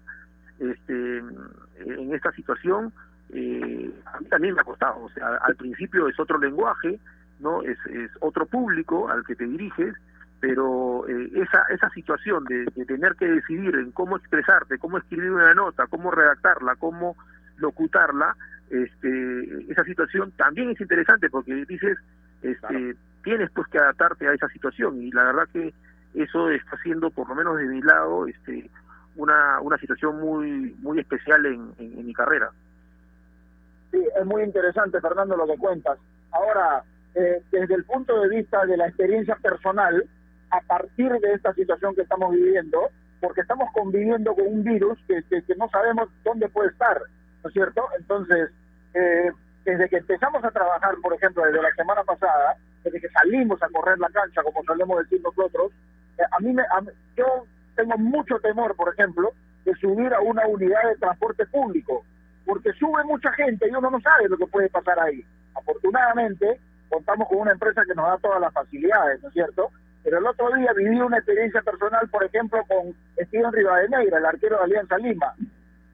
este en esta situación eh, a mí también me ha costado o sea al principio es otro lenguaje no es, es otro público al que te diriges pero eh, esa esa situación de, de, tener que decidir en cómo expresarte cómo escribir una nota cómo redactarla cómo locutarla este esa situación también es interesante porque dices este, tienes pues que adaptarte a esa situación y la verdad que eso está siendo por lo menos de mi lado este una una situación muy muy especial en, en, mi carrera sí es muy interesante Fernando lo que cuentas ahora eh, desde el punto de vista de la experiencia personal a partir de esta situación que estamos viviendo porque estamos conviviendo con un virus que, que, no sabemos dónde puede estar ¿no es cierto? entonces eh, desde que empezamos a trabajar, por ejemplo, desde la semana pasada, desde que salimos a correr la cancha, como solemos decir nosotros, eh, a mí, me, yo tengo mucho temor, por ejemplo, de subir a una unidad de transporte público, porque sube mucha gente y uno no sabe lo que puede pasar ahí. Afortunadamente, contamos con una empresa que nos da todas las facilidades, ¿no es cierto? Pero el otro día viví una experiencia personal, por ejemplo, con Steven Rivadeneira, el arquero de Alianza Lima,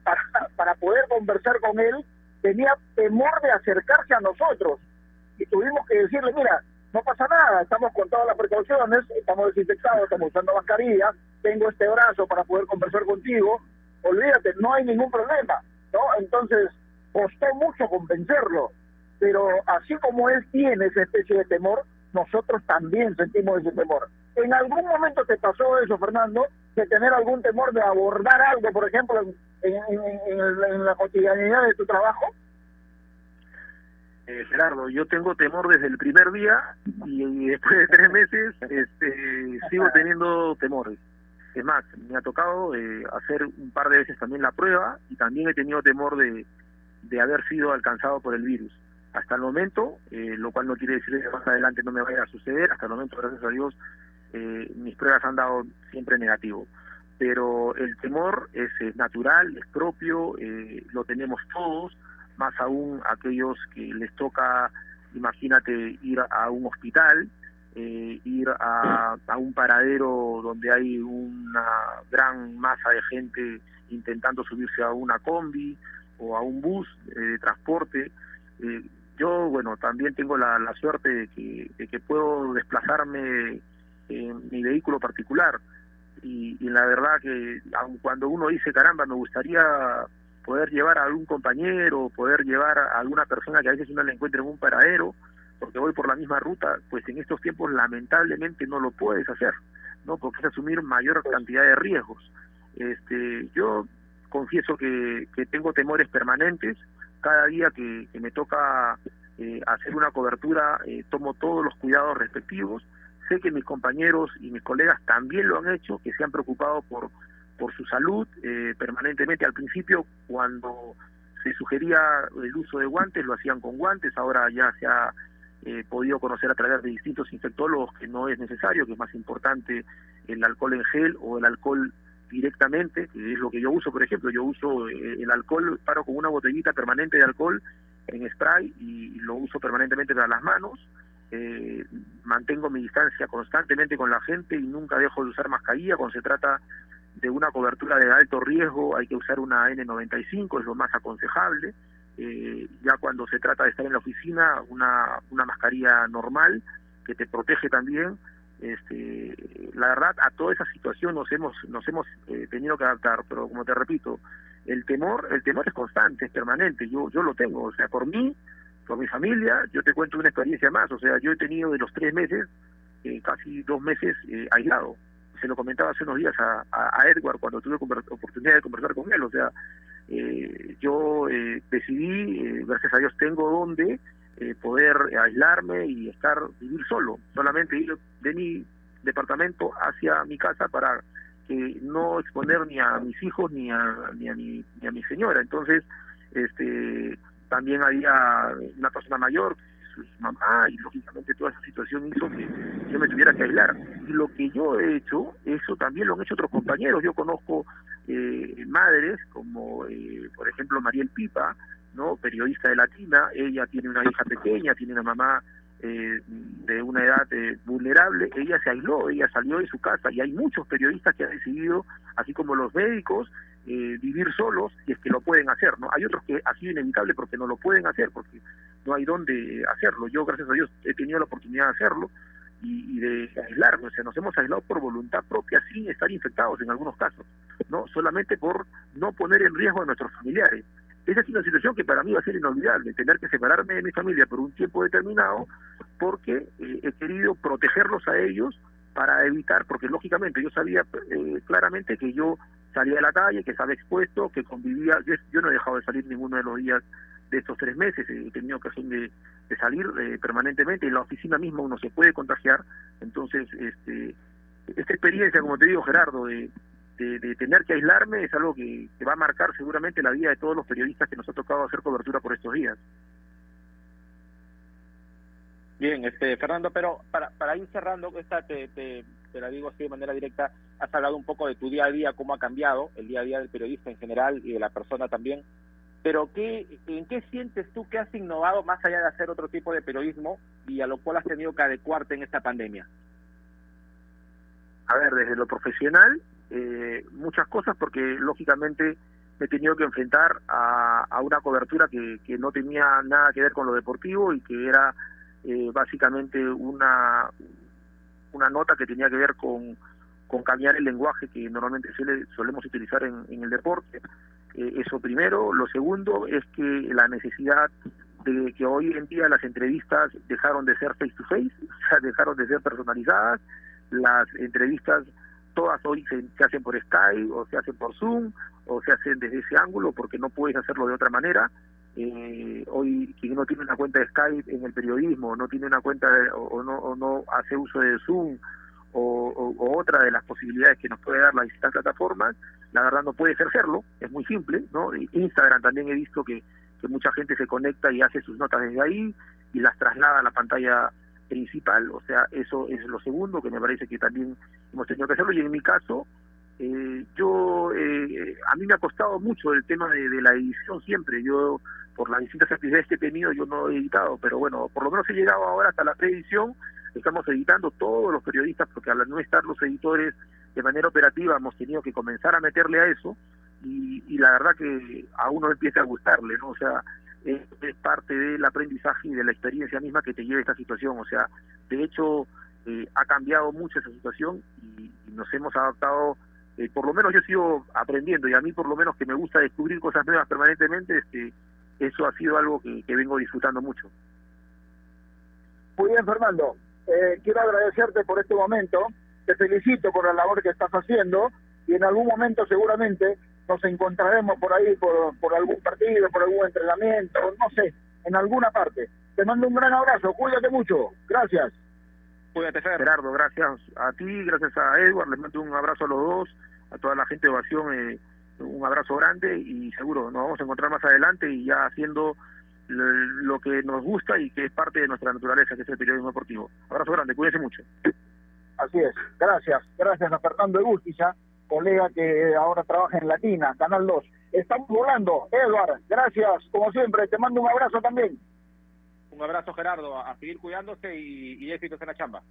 para, para poder conversar con él tenía temor de acercarse a nosotros y tuvimos que decirle, mira, no pasa nada, estamos con todas las precauciones, estamos desinfectados, estamos usando mascarilla, tengo este brazo para poder conversar contigo, olvídate, no hay ningún problema, ¿no? Entonces, costó mucho convencerlo, pero así como él tiene esa especie de temor, nosotros también sentimos ese temor. ¿En algún momento te pasó eso, Fernando, de tener algún temor de abordar algo, por ejemplo, en, la cotidianidad de tu trabajo? Eh, Gerardo, yo tengo temor desde el primer día y, después de tres meses este, sigo teniendo temores. Es más, me ha tocado eh, hacer un par de veces también la prueba y también he tenido temor de, de haber sido alcanzado por el virus. Hasta el momento, eh, lo cual no quiere decir que más adelante no me vaya a suceder, hasta el momento, gracias a Dios, eh, mis pruebas han dado siempre negativo pero el temor es, natural, es propio, eh, lo tenemos todos, más aún aquellos que les toca, imagínate, ir a un hospital, eh, ir a, un paradero donde hay una gran masa de gente intentando subirse a una combi o a un bus de transporte. Eh, yo, bueno, también tengo la, suerte de que, de que puedo desplazarme en mi vehículo particular y, la verdad que aun cuando uno dice, caramba, me gustaría poder llevar a algún compañero, poder llevar a alguna persona que a veces uno le encuentre en un paradero, porque voy por la misma ruta, pues en estos tiempos lamentablemente no lo puedes hacer, ¿no? Porque es asumir mayor cantidad de riesgos. Este, yo confieso que, que tengo temores permanentes, cada día que, que me toca eh, hacer una cobertura eh, tomo todos los cuidados respectivos, sé que mis compañeros y mis colegas también lo han hecho, que se han preocupado por, por su salud eh, permanentemente. Al principio, cuando se sugería el uso de guantes, lo hacían con guantes, ahora ya se ha eh, podido conocer a través de distintos infectólogos que no es necesario, que es más importante el alcohol en gel o el alcohol directamente, que es lo que yo uso, por ejemplo, yo uso eh, el alcohol, paro con una botellita permanente de alcohol en spray y lo uso permanentemente para las manos, eh, mantengo mi distancia constantemente con la gente y nunca dejo de usar mascarilla. Cuando se trata de una cobertura de alto riesgo hay que usar una N95, es lo más aconsejable. Eh, ya cuando se trata de estar en la oficina, una, una mascarilla normal que te protege también. Este, la verdad, a toda esa situación nos hemos, nos hemos eh, tenido que adaptar, pero como te repito, el temor, el temor es constante, es permanente, yo, yo lo tengo, o sea, por mí, por mi familia, yo te cuento una experiencia más, o sea, yo he tenido de los tres meses, eh, casi dos meses eh, aislado, se lo comentaba hace unos días a, a, Edward cuando tuve oportunidad de conversar con él, o sea, eh, yo eh, decidí, eh, gracias a Dios tengo donde poder aislarme y estar, vivir solo, solamente ir de mi departamento hacia mi casa para que no exponer ni a mis hijos ni a, ni a, mi, ni a mi señora. Entonces, este también había una persona mayor su mamá y lógicamente toda esa situación hizo que yo me tuviera que aislar. Y lo que yo he hecho, eso también lo han hecho otros compañeros. Yo conozco eh, madres como, eh, por ejemplo, Mariel Pipa, no periodista de Latina, ella tiene una hija pequeña, tiene una mamá eh, de una edad vulnerable, ella se aisló, ella salió de su casa y hay muchos periodistas que han decidido, así como los médicos, vivir solos y es que lo pueden hacer, ¿no? Hay otros que ha sido inevitable porque no lo pueden hacer, porque no hay dónde hacerlo. Yo, gracias a Dios, he tenido la oportunidad de hacerlo y, de aislarnos. O sea, nos hemos aislado por voluntad propia sin estar infectados en algunos casos, no solamente por no poner en riesgo a nuestros familiares. Esa es una situación que para mí va a ser inolvidable, tener que separarme de mi familia por un tiempo determinado porque eh, he querido protegerlos a ellos para evitar, porque lógicamente yo sabía eh, claramente que yo salía de la calle, que estaba expuesto, que convivía, yo no he dejado de salir ninguno de los días de estos tres meses, he tenido ocasión de, salir eh, permanentemente, en la oficina misma uno se puede contagiar, entonces este, esta experiencia, como te digo Gerardo, de, tener que aislarme es algo que, va a marcar seguramente la vida de todos los periodistas que nos ha tocado hacer cobertura por estos días. Bien, este Fernando, pero para, para ir cerrando, esta te, te, te, la digo así de manera directa, has hablado un poco de tu día a día, cómo ha cambiado el día a día del periodista en general y de la persona también pero ¿qué, ¿en qué sientes tú que has innovado más allá de hacer otro tipo de periodismo y a lo cual has tenido que adecuarte en esta pandemia? A ver, desde lo profesional, eh, muchas cosas porque lógicamente me he tenido que enfrentar a, una cobertura que, que, no tenía nada que ver con lo deportivo y que era eh, básicamente una, una nota que tenía que ver con, con cambiar el lenguaje que normalmente solemos utilizar en el deporte eh, eso primero. Lo segundo es que la necesidad de que hoy en día las entrevistas dejaron de ser face to face, o sea, dejaron de ser personalizadas. Las entrevistas todas hoy se, hacen por Skype o se hacen por Zoom o se hacen desde ese ángulo porque no puedes hacerlo de otra manera. Eh, hoy quien no tiene una cuenta de Skype en el periodismo, no tiene una cuenta o, no, o no hace uso de Zoom o, otra de las posibilidades que nos puede dar las distintas plataformas, la verdad no puede ejercerlo, es muy simple, ¿no? Instagram también he visto que, mucha gente se conecta y hace sus notas desde ahí y las traslada a la pantalla principal, o sea, eso es lo segundo que me parece que también hemos tenido que hacerlo y en mi caso, eh, yo, eh, a mí me ha costado mucho el tema de, de la edición siempre, yo por las distintas actividades que he tenido yo no he editado, pero bueno, por lo menos he llegado ahora hasta la preedición estamos editando todos los periodistas, porque al no estar los editores de manera operativa hemos tenido que comenzar a meterle a eso y, y la verdad que a uno empieza a gustarle, ¿no? O sea, es, parte del aprendizaje y de la experiencia misma que te lleva esta situación, o sea, de hecho eh, ha cambiado mucho esa situación y, nos hemos adaptado, eh, por lo menos yo sigo aprendiendo y a mí por lo menos que me gusta descubrir cosas nuevas permanentemente, este, eso ha sido algo que, que vengo disfrutando mucho. Muy bien, Fernando. Eh, quiero agradecerte por este momento, te felicito por la labor que estás haciendo y en algún momento seguramente nos encontraremos por ahí, por, por algún partido, por algún entrenamiento, no sé, en alguna parte. Te mando un gran abrazo, cuídate mucho, gracias. Cuídate, Gerardo, gracias a ti, gracias a Edward, les mando un abrazo a los dos, a toda la gente de Ovación, eh, un abrazo grande y seguro nos vamos a encontrar más adelante y ya haciendo lo que nos gusta y que es parte de nuestra naturaleza, que es el periodismo deportivo. Abrazo grande, cuídense mucho. Así es, gracias, gracias a Fernando Egustilla, colega que ahora trabaja en Latina, Canal 2. Estamos volando, Edward, gracias, como siempre, te mando un abrazo también. Un abrazo Gerardo, a seguir cuidándose y, y éxitos en la chamba.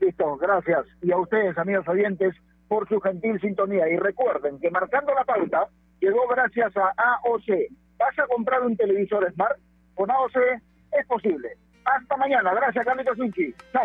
Listo, gracias. Y a ustedes, amigos oyentes, por su gentil sintonía. Y recuerden que marcando la pauta llegó gracias a AOC vas a comprar un televisor Smart con AOC, es posible. Hasta mañana. Gracias, Carlitos Unchi. Chao.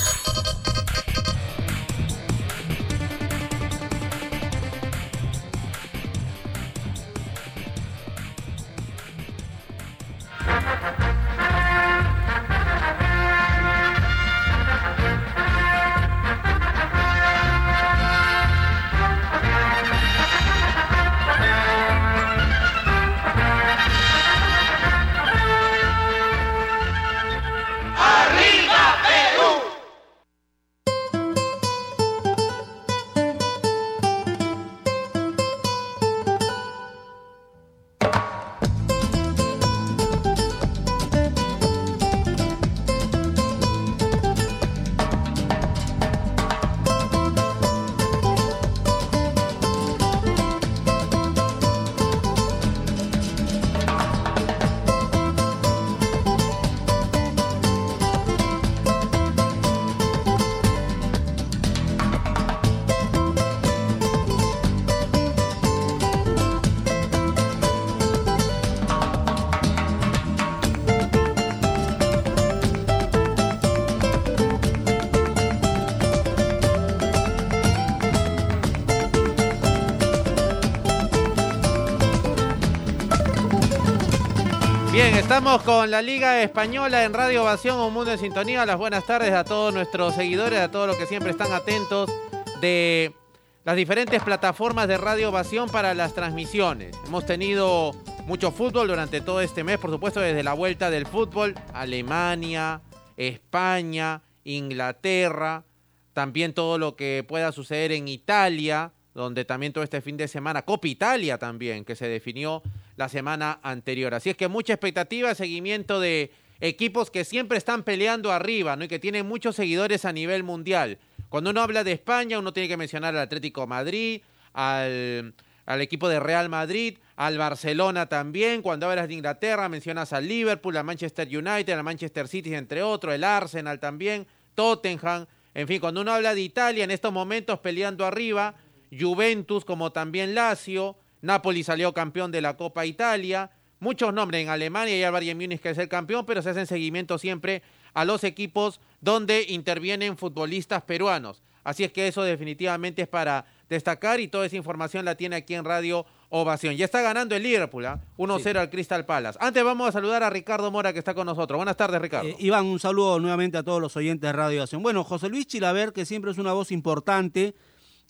estamos con la Liga Española en Radio Ovación, Un Mundo en Sintonía. Las buenas tardes a todos nuestros seguidores, a todos los que siempre están atentos de las diferentes plataformas de Radio Ovación para las transmisiones. Hemos tenido mucho fútbol durante todo este mes, por supuesto, desde la vuelta del fútbol, Alemania, España, Inglaterra, también todo lo que pueda suceder en Italia, donde también todo este fin de semana, Copa Italia también, que se definió la semana anterior. Así es que mucha expectativa, seguimiento de equipos que siempre están peleando arriba, ¿no? Y que tienen muchos seguidores a nivel mundial. Cuando uno habla de España, uno tiene que mencionar al Atlético Madrid, al, al equipo de Real Madrid, al Barcelona también. Cuando hablas de Inglaterra, mencionas al Liverpool, al Manchester United, al Manchester City, entre otros, el Arsenal también, Tottenham. En fin, cuando uno habla de Italia, en estos momentos peleando arriba, Juventus como también Lazio, Napoli salió campeón de la Copa Italia, muchos nombres en Alemania y al Bayern Múnich que es el campeón, pero se hacen seguimiento siempre a los equipos donde intervienen futbolistas peruanos. Así es que eso definitivamente es para destacar y toda esa información la tiene aquí en Radio Ovación. Ya está ganando el Liverpool, ¿ah? 1-0 al Crystal Palace. Antes vamos a saludar a Ricardo Mora que está con nosotros. Buenas tardes, Ricardo. Eh, Iván, un saludo nuevamente a todos los oyentes de Radio Ovación. Bueno, José Luis Chilaver, que siempre es una voz importante,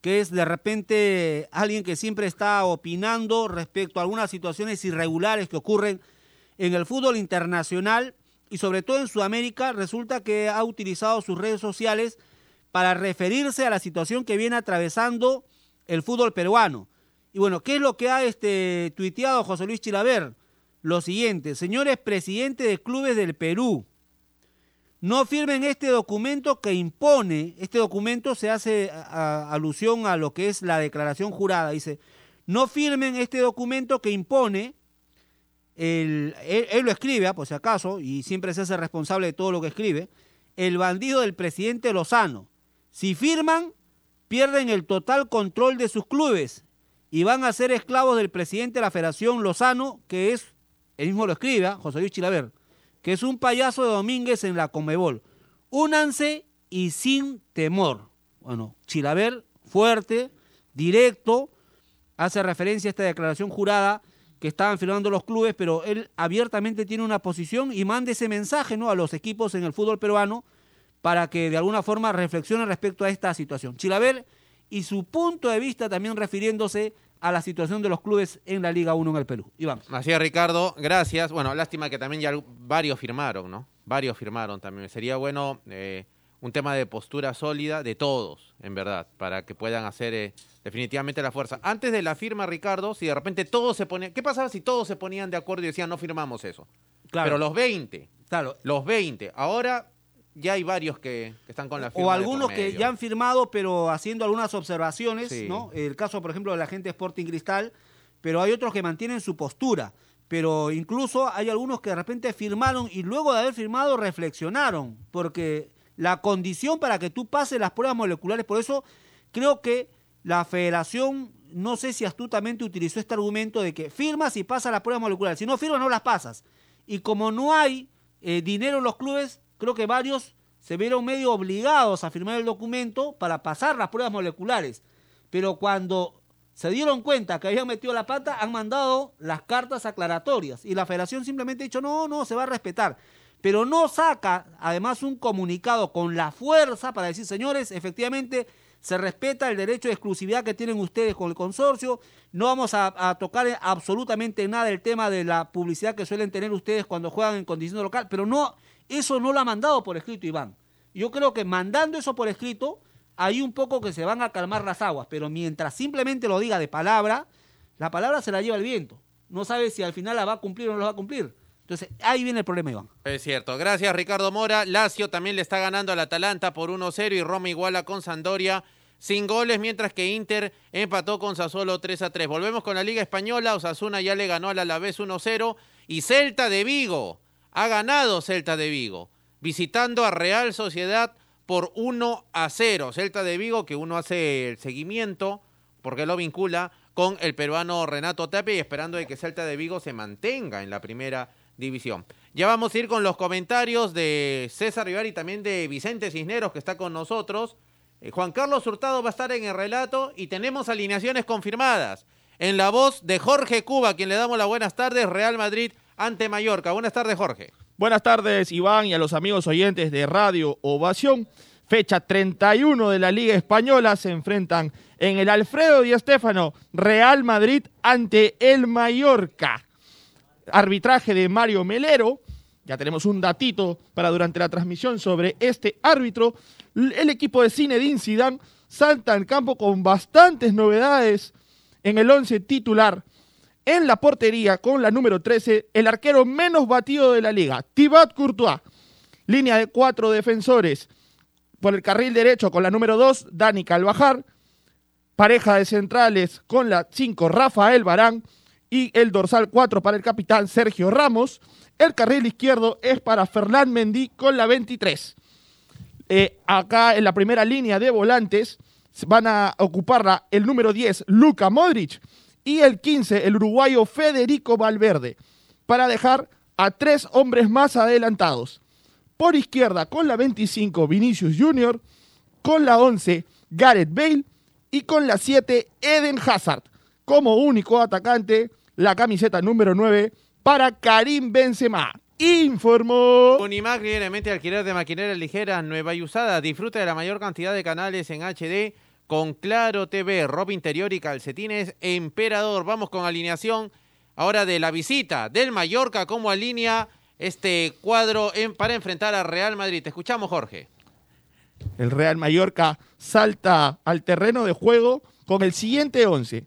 que es de repente alguien que siempre está opinando respecto a algunas situaciones irregulares que ocurren en el fútbol internacional y sobre todo en Sudamérica, resulta que ha utilizado sus redes sociales para referirse a la situación que viene atravesando el fútbol peruano. Y bueno, ¿qué es lo que ha este, tuiteado José Luis Chilaver? Lo siguiente, señores presidentes de clubes del Perú, no firmen este documento que impone, este documento se hace alusión a lo que es la declaración jurada, dice, no firmen este documento que impone, el, él, él, lo escribe, ah, por si acaso, y siempre se hace responsable de todo lo que escribe, el bandido del presidente Lozano. Si firman, pierden el total control de sus clubes y van a ser esclavos del presidente de la Federación Lozano, que es, él mismo lo escribe, ah, José Luis Chilaver, que es un payaso de Domínguez en la Comebol. Únanse y sin temor. Bueno, Chilaver, fuerte, directo, hace referencia a esta declaración jurada que estaban firmando los clubes, pero él abiertamente tiene una posición y manda ese mensaje ¿no? a los equipos en el fútbol peruano para que de alguna forma reflexionen respecto a esta situación. Chilaver y su punto de vista también refiriéndose a la situación de los clubes en la Liga 1 en el Perú. Iván. Así es, Ricardo, gracias. Bueno, lástima que también ya varios firmaron, ¿no? Varios firmaron también. Sería bueno eh, un tema de postura sólida de todos, en verdad, para que puedan hacer eh, definitivamente la fuerza. Antes de la firma, Ricardo, si de repente todos se ponían... ¿Qué pasaba si todos se ponían de acuerdo y decían no firmamos eso? Claro. Pero los 20. Claro. Los 20. Ahora ya hay varios que, que, están con la firma. O algunos que ya han firmado, pero haciendo algunas observaciones, sí. ¿no? El caso, por ejemplo, de la gente Sporting Cristal, pero hay otros que mantienen su postura. Pero incluso hay algunos que de repente firmaron y luego de haber firmado reflexionaron, porque la condición para que tú pases las pruebas moleculares, por eso creo que la federación, no sé si astutamente utilizó este argumento de que firmas y pasas las pruebas moleculares. Si no firmas, no las pasas. Y como no hay eh, dinero en los clubes, creo que varios se vieron medio obligados a firmar el documento para pasar las pruebas moleculares. Pero cuando se dieron cuenta que habían metido la pata, han mandado las cartas aclaratorias. Y la federación simplemente ha dicho, no, no, se va a respetar. Pero no saca, además, un comunicado con la fuerza para decir, señores, efectivamente se respeta el derecho de exclusividad que tienen ustedes con el consorcio. No vamos a, tocar absolutamente nada el tema de la publicidad que suelen tener ustedes cuando juegan en condiciones local, pero no, eso no lo ha mandado por escrito Iván. Yo creo que mandando eso por escrito, hay un poco que se van a calmar las aguas, pero mientras simplemente lo diga de palabra, la palabra se la lleva el viento. No sabe si al final la va a cumplir o no la va a cumplir. Entonces, ahí viene el problema, Iván. Es cierto. Gracias, Ricardo Mora. Lazio también le está ganando al Atalanta por 1-0 y Roma iguala con Sandoria sin goles, mientras que Inter empató con Sassuolo 3-3. Volvemos con la Liga Española. Osasuna ya le ganó al Alavés 1-0 y Celta de Vigo ha ganado Celta de Vigo visitando a Real Sociedad por 1 a 0. Celta de Vigo, que uno hace el seguimiento, porque lo vincula con el peruano Renato Tapia y esperando de que Celta de Vigo se mantenga en la primera división. Ya vamos a ir con los comentarios de César Rivar y también de Vicente Cisneros, que está con nosotros. Eh, Juan Carlos Hurtado va a estar en el relato y tenemos alineaciones confirmadas. En la voz de Jorge Cuba, quien le damos las buenas tardes, Real Madrid ante Mallorca. Buenas tardes, Jorge. Buenas tardes, Iván, y a los amigos oyentes de Radio Ovación. Fecha 31 de la Liga Española se enfrentan en el Alfredo Di Stéfano Real Madrid ante el Mallorca. Arbitraje de Mario Melero. Ya tenemos un datito para durante la transmisión sobre este árbitro. El equipo de Zinedine Zidane salta al campo con bastantes novedades en el once titular en la portería con la número 13, el arquero menos batido de la liga, Thibaut Courtois. Línea de cuatro defensores. Por el carril derecho con la número 2, Dani Calvajar. Pareja de centrales con la 5, Rafael Barán. Y el dorsal 4 para el capitán Sergio Ramos. El carril izquierdo es para Fernán Mendy con la 23. Eh, acá en la primera línea de volantes van a ocuparla el número 10, Luka Modric y el 15, el uruguayo Federico Valverde, para dejar a tres hombres más adelantados. Por izquierda, con la 25, Vinicius Jr., con la 11, Gareth Bale y con la 7, Eden Hazard. Como único atacante, la camiseta número 9 para Karim Benzema. Informó. Unimac libremente alquiler de maquinaria ligera, nueva y usada. Disfruta de la mayor cantidad de canales en HD con Claro TV, ropa interior y calcetines Emperador. Vamos con alineación ahora de la visita del Mallorca como alinea este cuadro para enfrentar a Real Madrid. Te escuchamos, Jorge. El Real Mallorca salta al terreno de juego con el siguiente 11.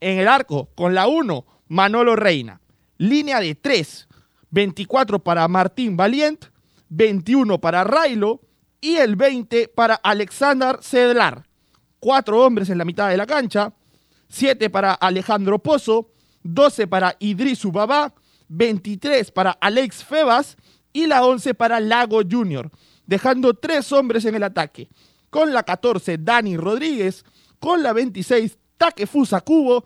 En el arco, con la 1, Manolo Reina. Línea de 3, 24 para Martín Valient, 21 para Railo y el 20 para Alexander Cedlar cuatro hombres en la mitad de la cancha, siete para Alejandro Pozo, 12 para Idris Ubaba, 23 para Alex Febas y la 11 para Lago Junior, dejando tres hombres en el ataque. Con la 14, Dani Rodríguez, con la 26, Takefusa Cubo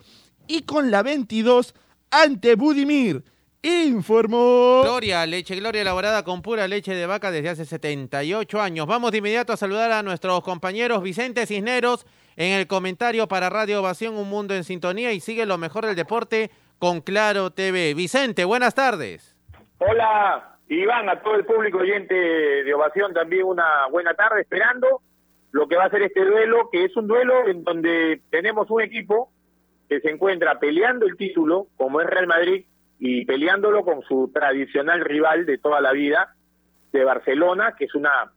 y con la 22, Ante Budimir informó. Gloria, leche Gloria elaborada con pura leche de vaca desde hace 78 años. Vamos de inmediato a saludar a nuestros compañeros Vicente Cisneros en el comentario para Radio Ovación Un Mundo en Sintonía y sigue lo mejor del deporte con Claro TV. Vicente, buenas tardes. Hola, Iván, a todo el público oyente de Ovación también una buena tarde esperando lo que va a ser este duelo, que es un duelo en donde tenemos un equipo que se encuentra peleando el título, como es Real Madrid, y peleándolo con su tradicional rival de toda la vida, de Barcelona, que es una,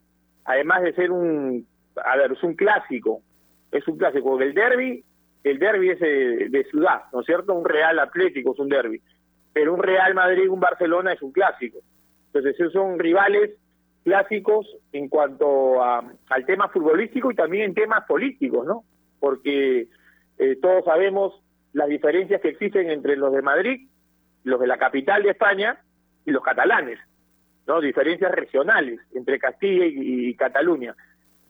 además de ser un, a ver, es un clásico, es un clásico, el derby, el derby es de, ciudad, ¿no es cierto? Un Real Atlético es un derby, pero un Real Madrid, un Barcelona es un clásico. Entonces, esos son rivales clásicos en cuanto a, al tema futbolístico y también en temas políticos, ¿no? Porque eh, todos sabemos las diferencias que existen entre los de Madrid los de la capital de España y los catalanes, ¿no? Diferencias regionales entre Castilla y, Cataluña.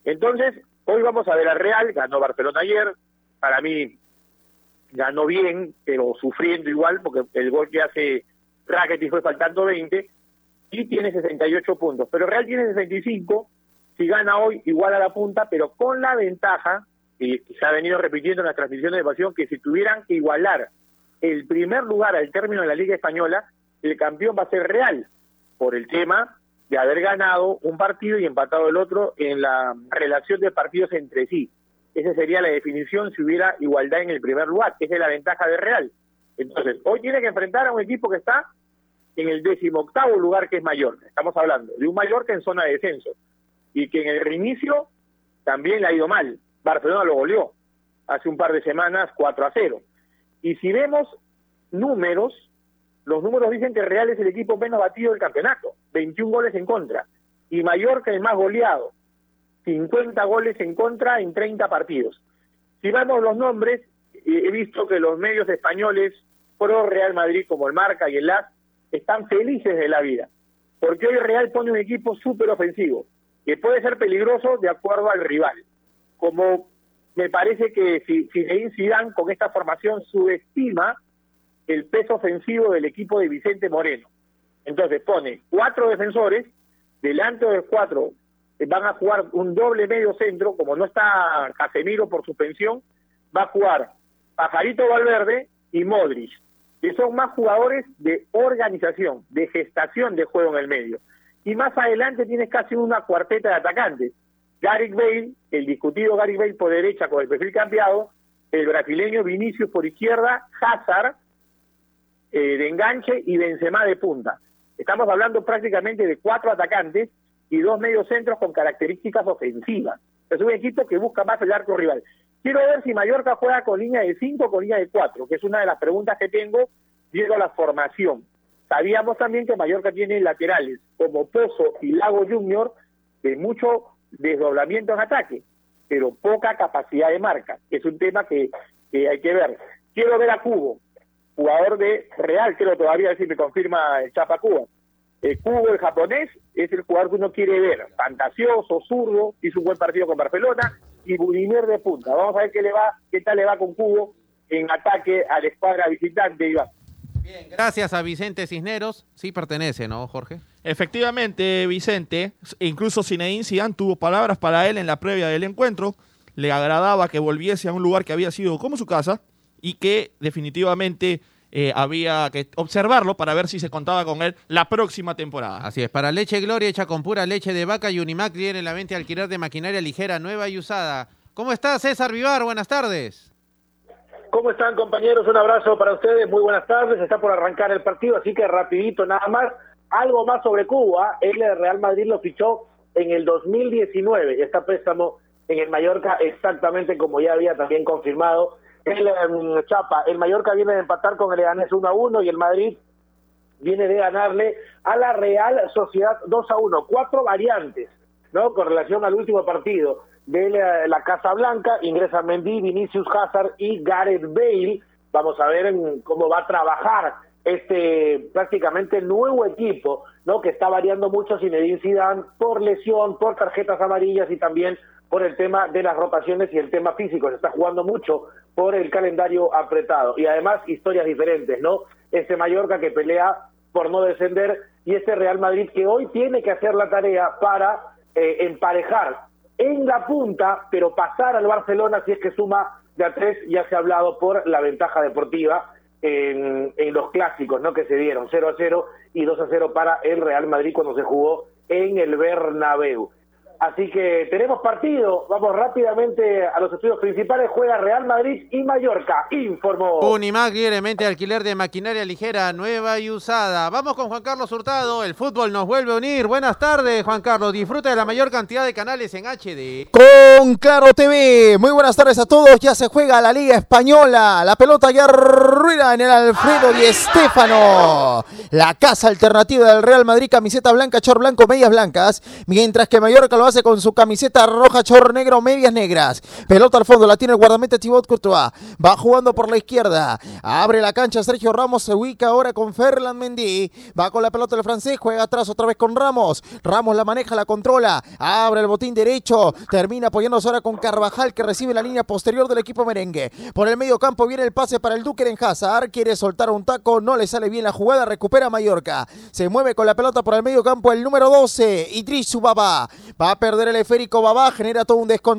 Entonces, hoy vamos a ver a Real, ganó Barcelona ayer, para mí ganó bien, pero sufriendo igual, porque el gol que hace Rackety fue faltando 20, y tiene 68 puntos. Pero Real tiene 65, si gana hoy, igual a la punta, pero con la ventaja, y se ha venido repitiendo en las transmisiones de pasión, que si tuvieran que igualar el primer lugar al término de la Liga Española, el campeón va a ser Real, por el tema de haber ganado un partido y empatado el otro en la relación de partidos entre sí. Esa sería la definición si hubiera igualdad en el primer lugar. Esa es la ventaja de Real. Entonces, hoy tiene que enfrentar a un equipo que está en el decimoctavo lugar que es mayor. Estamos hablando de un mayor que en zona de descenso. Y que en el reinicio también le ha ido mal. Barcelona lo goleó hace un par de semanas 4 a 0. Y si vemos números, los números dicen que Real es el equipo menos batido del campeonato, 21 goles en contra. Y Mallorca el más goleado, 50 goles en contra en 30 partidos. Si vemos los nombres, he visto que los medios españoles pro Real Madrid como el Marca y el LAS están felices de la vida, porque hoy Real pone un equipo súper ofensivo, que puede ser peligroso de acuerdo al rival. Como me parece que si, si Zidane con esta formación subestima el peso ofensivo del equipo de Vicente Moreno. Entonces pone cuatro defensores, delante de los cuatro eh, van a jugar un doble medio centro, como no está Casemiro por suspensión, va a jugar Pajarito Valverde y Modric, que son más jugadores de organización, de gestación de juego en el medio. Y más adelante tienes casi una cuarteta de atacantes. Garrick Bale, el discutido Garrick Bale por derecha con el perfil cambiado, el brasileño Vinicius por izquierda, Hazard eh, de enganche y Benzema de punta. Estamos hablando prácticamente de cuatro atacantes y dos mediocentros con características ofensivas. Es un equipo que busca más el arco rival. Quiero ver si Mallorca juega con línea de 5 o con línea de 4, que es una de las preguntas que tengo viendo la formación. Sabíamos también que Mallorca tiene laterales como Pozo y Lago Junior de mucho desdoblamiento en ataque, pero poca capacidad de marca. Es un tema que, hay que ver. Quiero ver a Cubo, jugador de Real, creo todavía, si me confirma el Chapa Cuba. El Cubo, el japonés, es el jugador que uno quiere ver, fantasioso, zurdo, hizo un buen partido con Barcelona, y Budimir de punta. Vamos a ver qué le va, qué tal le va con Cubo en ataque a la escuadra visitante, Iván. Bien, gracias a Vicente Cisneros. Sí pertenece, ¿no, Jorge? Efectivamente, Vicente. Incluso Zinedine Zidane tuvo palabras para él en la previa del encuentro. Le agradaba que volviese a un lugar que había sido como su casa y que definitivamente eh, había que observarlo para ver si se contaba con él la próxima temporada. Así es, para leche Gloria hecha con pura leche de vaca y Unimac tiene la venta alquiler de maquinaria ligera, nueva y usada. ¿Cómo está César Vivar? Buenas tardes. ¿Cómo están compañeros? Un abrazo para ustedes, muy buenas tardes. Está por arrancar el partido, así que rapidito nada más. Algo más sobre Cuba, el Real Madrid lo fichó en el 2019 y está préstamo en el Mallorca exactamente como ya había también confirmado el em, Chapa, el Mallorca viene de empatar con el Leganés 1 a 1 y el Madrid viene de ganarle a la Real Sociedad 2 a 1. Cuatro variantes, ¿no? Con relación al último partido de la, Casa Blanca, ingresa Mendy, Vinicius Hazard y Gareth Bale. Vamos a ver cómo va a trabajar este prácticamente nuevo equipo, ¿no? Que está variando mucho Zinedine Zidane por lesión, por tarjetas amarillas y también por el tema de las rotaciones y el tema físico. Se está jugando mucho por el calendario apretado. Y además historias diferentes, ¿no? Ese Mallorca que pelea por no descender y este Real Madrid que hoy tiene que hacer la tarea para eh, emparejar en la punta, pero pasar al Barcelona si es que suma de a tres, ya se ha hablado por la ventaja deportiva en, en los clásicos, ¿no? Que se dieron 0 a 0 y 2 a 0 para el Real Madrid cuando se jugó en el Bernabéu. Así que tenemos partido. Vamos rápidamente a los estudios principales. Juega Real Madrid y Mallorca. Informó. Unimac mente alquiler de maquinaria ligera, nueva y usada. Vamos con Juan Carlos Hurtado. El fútbol nos vuelve a unir. Buenas tardes, Juan Carlos. Disfruta de la mayor cantidad de canales en HD. Con Claro TV. Muy buenas tardes a todos. Ya se juega la Liga Española. La pelota ya ruida en el Alfredo y Estéfano. La casa alternativa del Real Madrid. Camiseta blanca, chor blanco, medias blancas. Mientras que Mallorca lo base con su camiseta roja, chorro negro, medias negras. Pelota al fondo, la tiene el guardameta Thibaut Courtois. Va jugando por la izquierda. Abre la cancha Sergio Ramos, se ubica ahora con Ferland Mendy. Va con la pelota el francés, juega atrás otra vez con Ramos. Ramos la maneja, la controla. Abre el botín derecho. Termina apoyándose ahora con Carvajal que recibe la línea posterior del equipo merengue. Por el medio campo viene el pase para el Duque en Hazard. Quiere soltar un taco, no le sale bien la jugada. Recupera Mallorca. Se mueve con la pelota por el medio campo el número 12. Idris Subaba. Va perder el esférico Babá. Genera todo un descontrol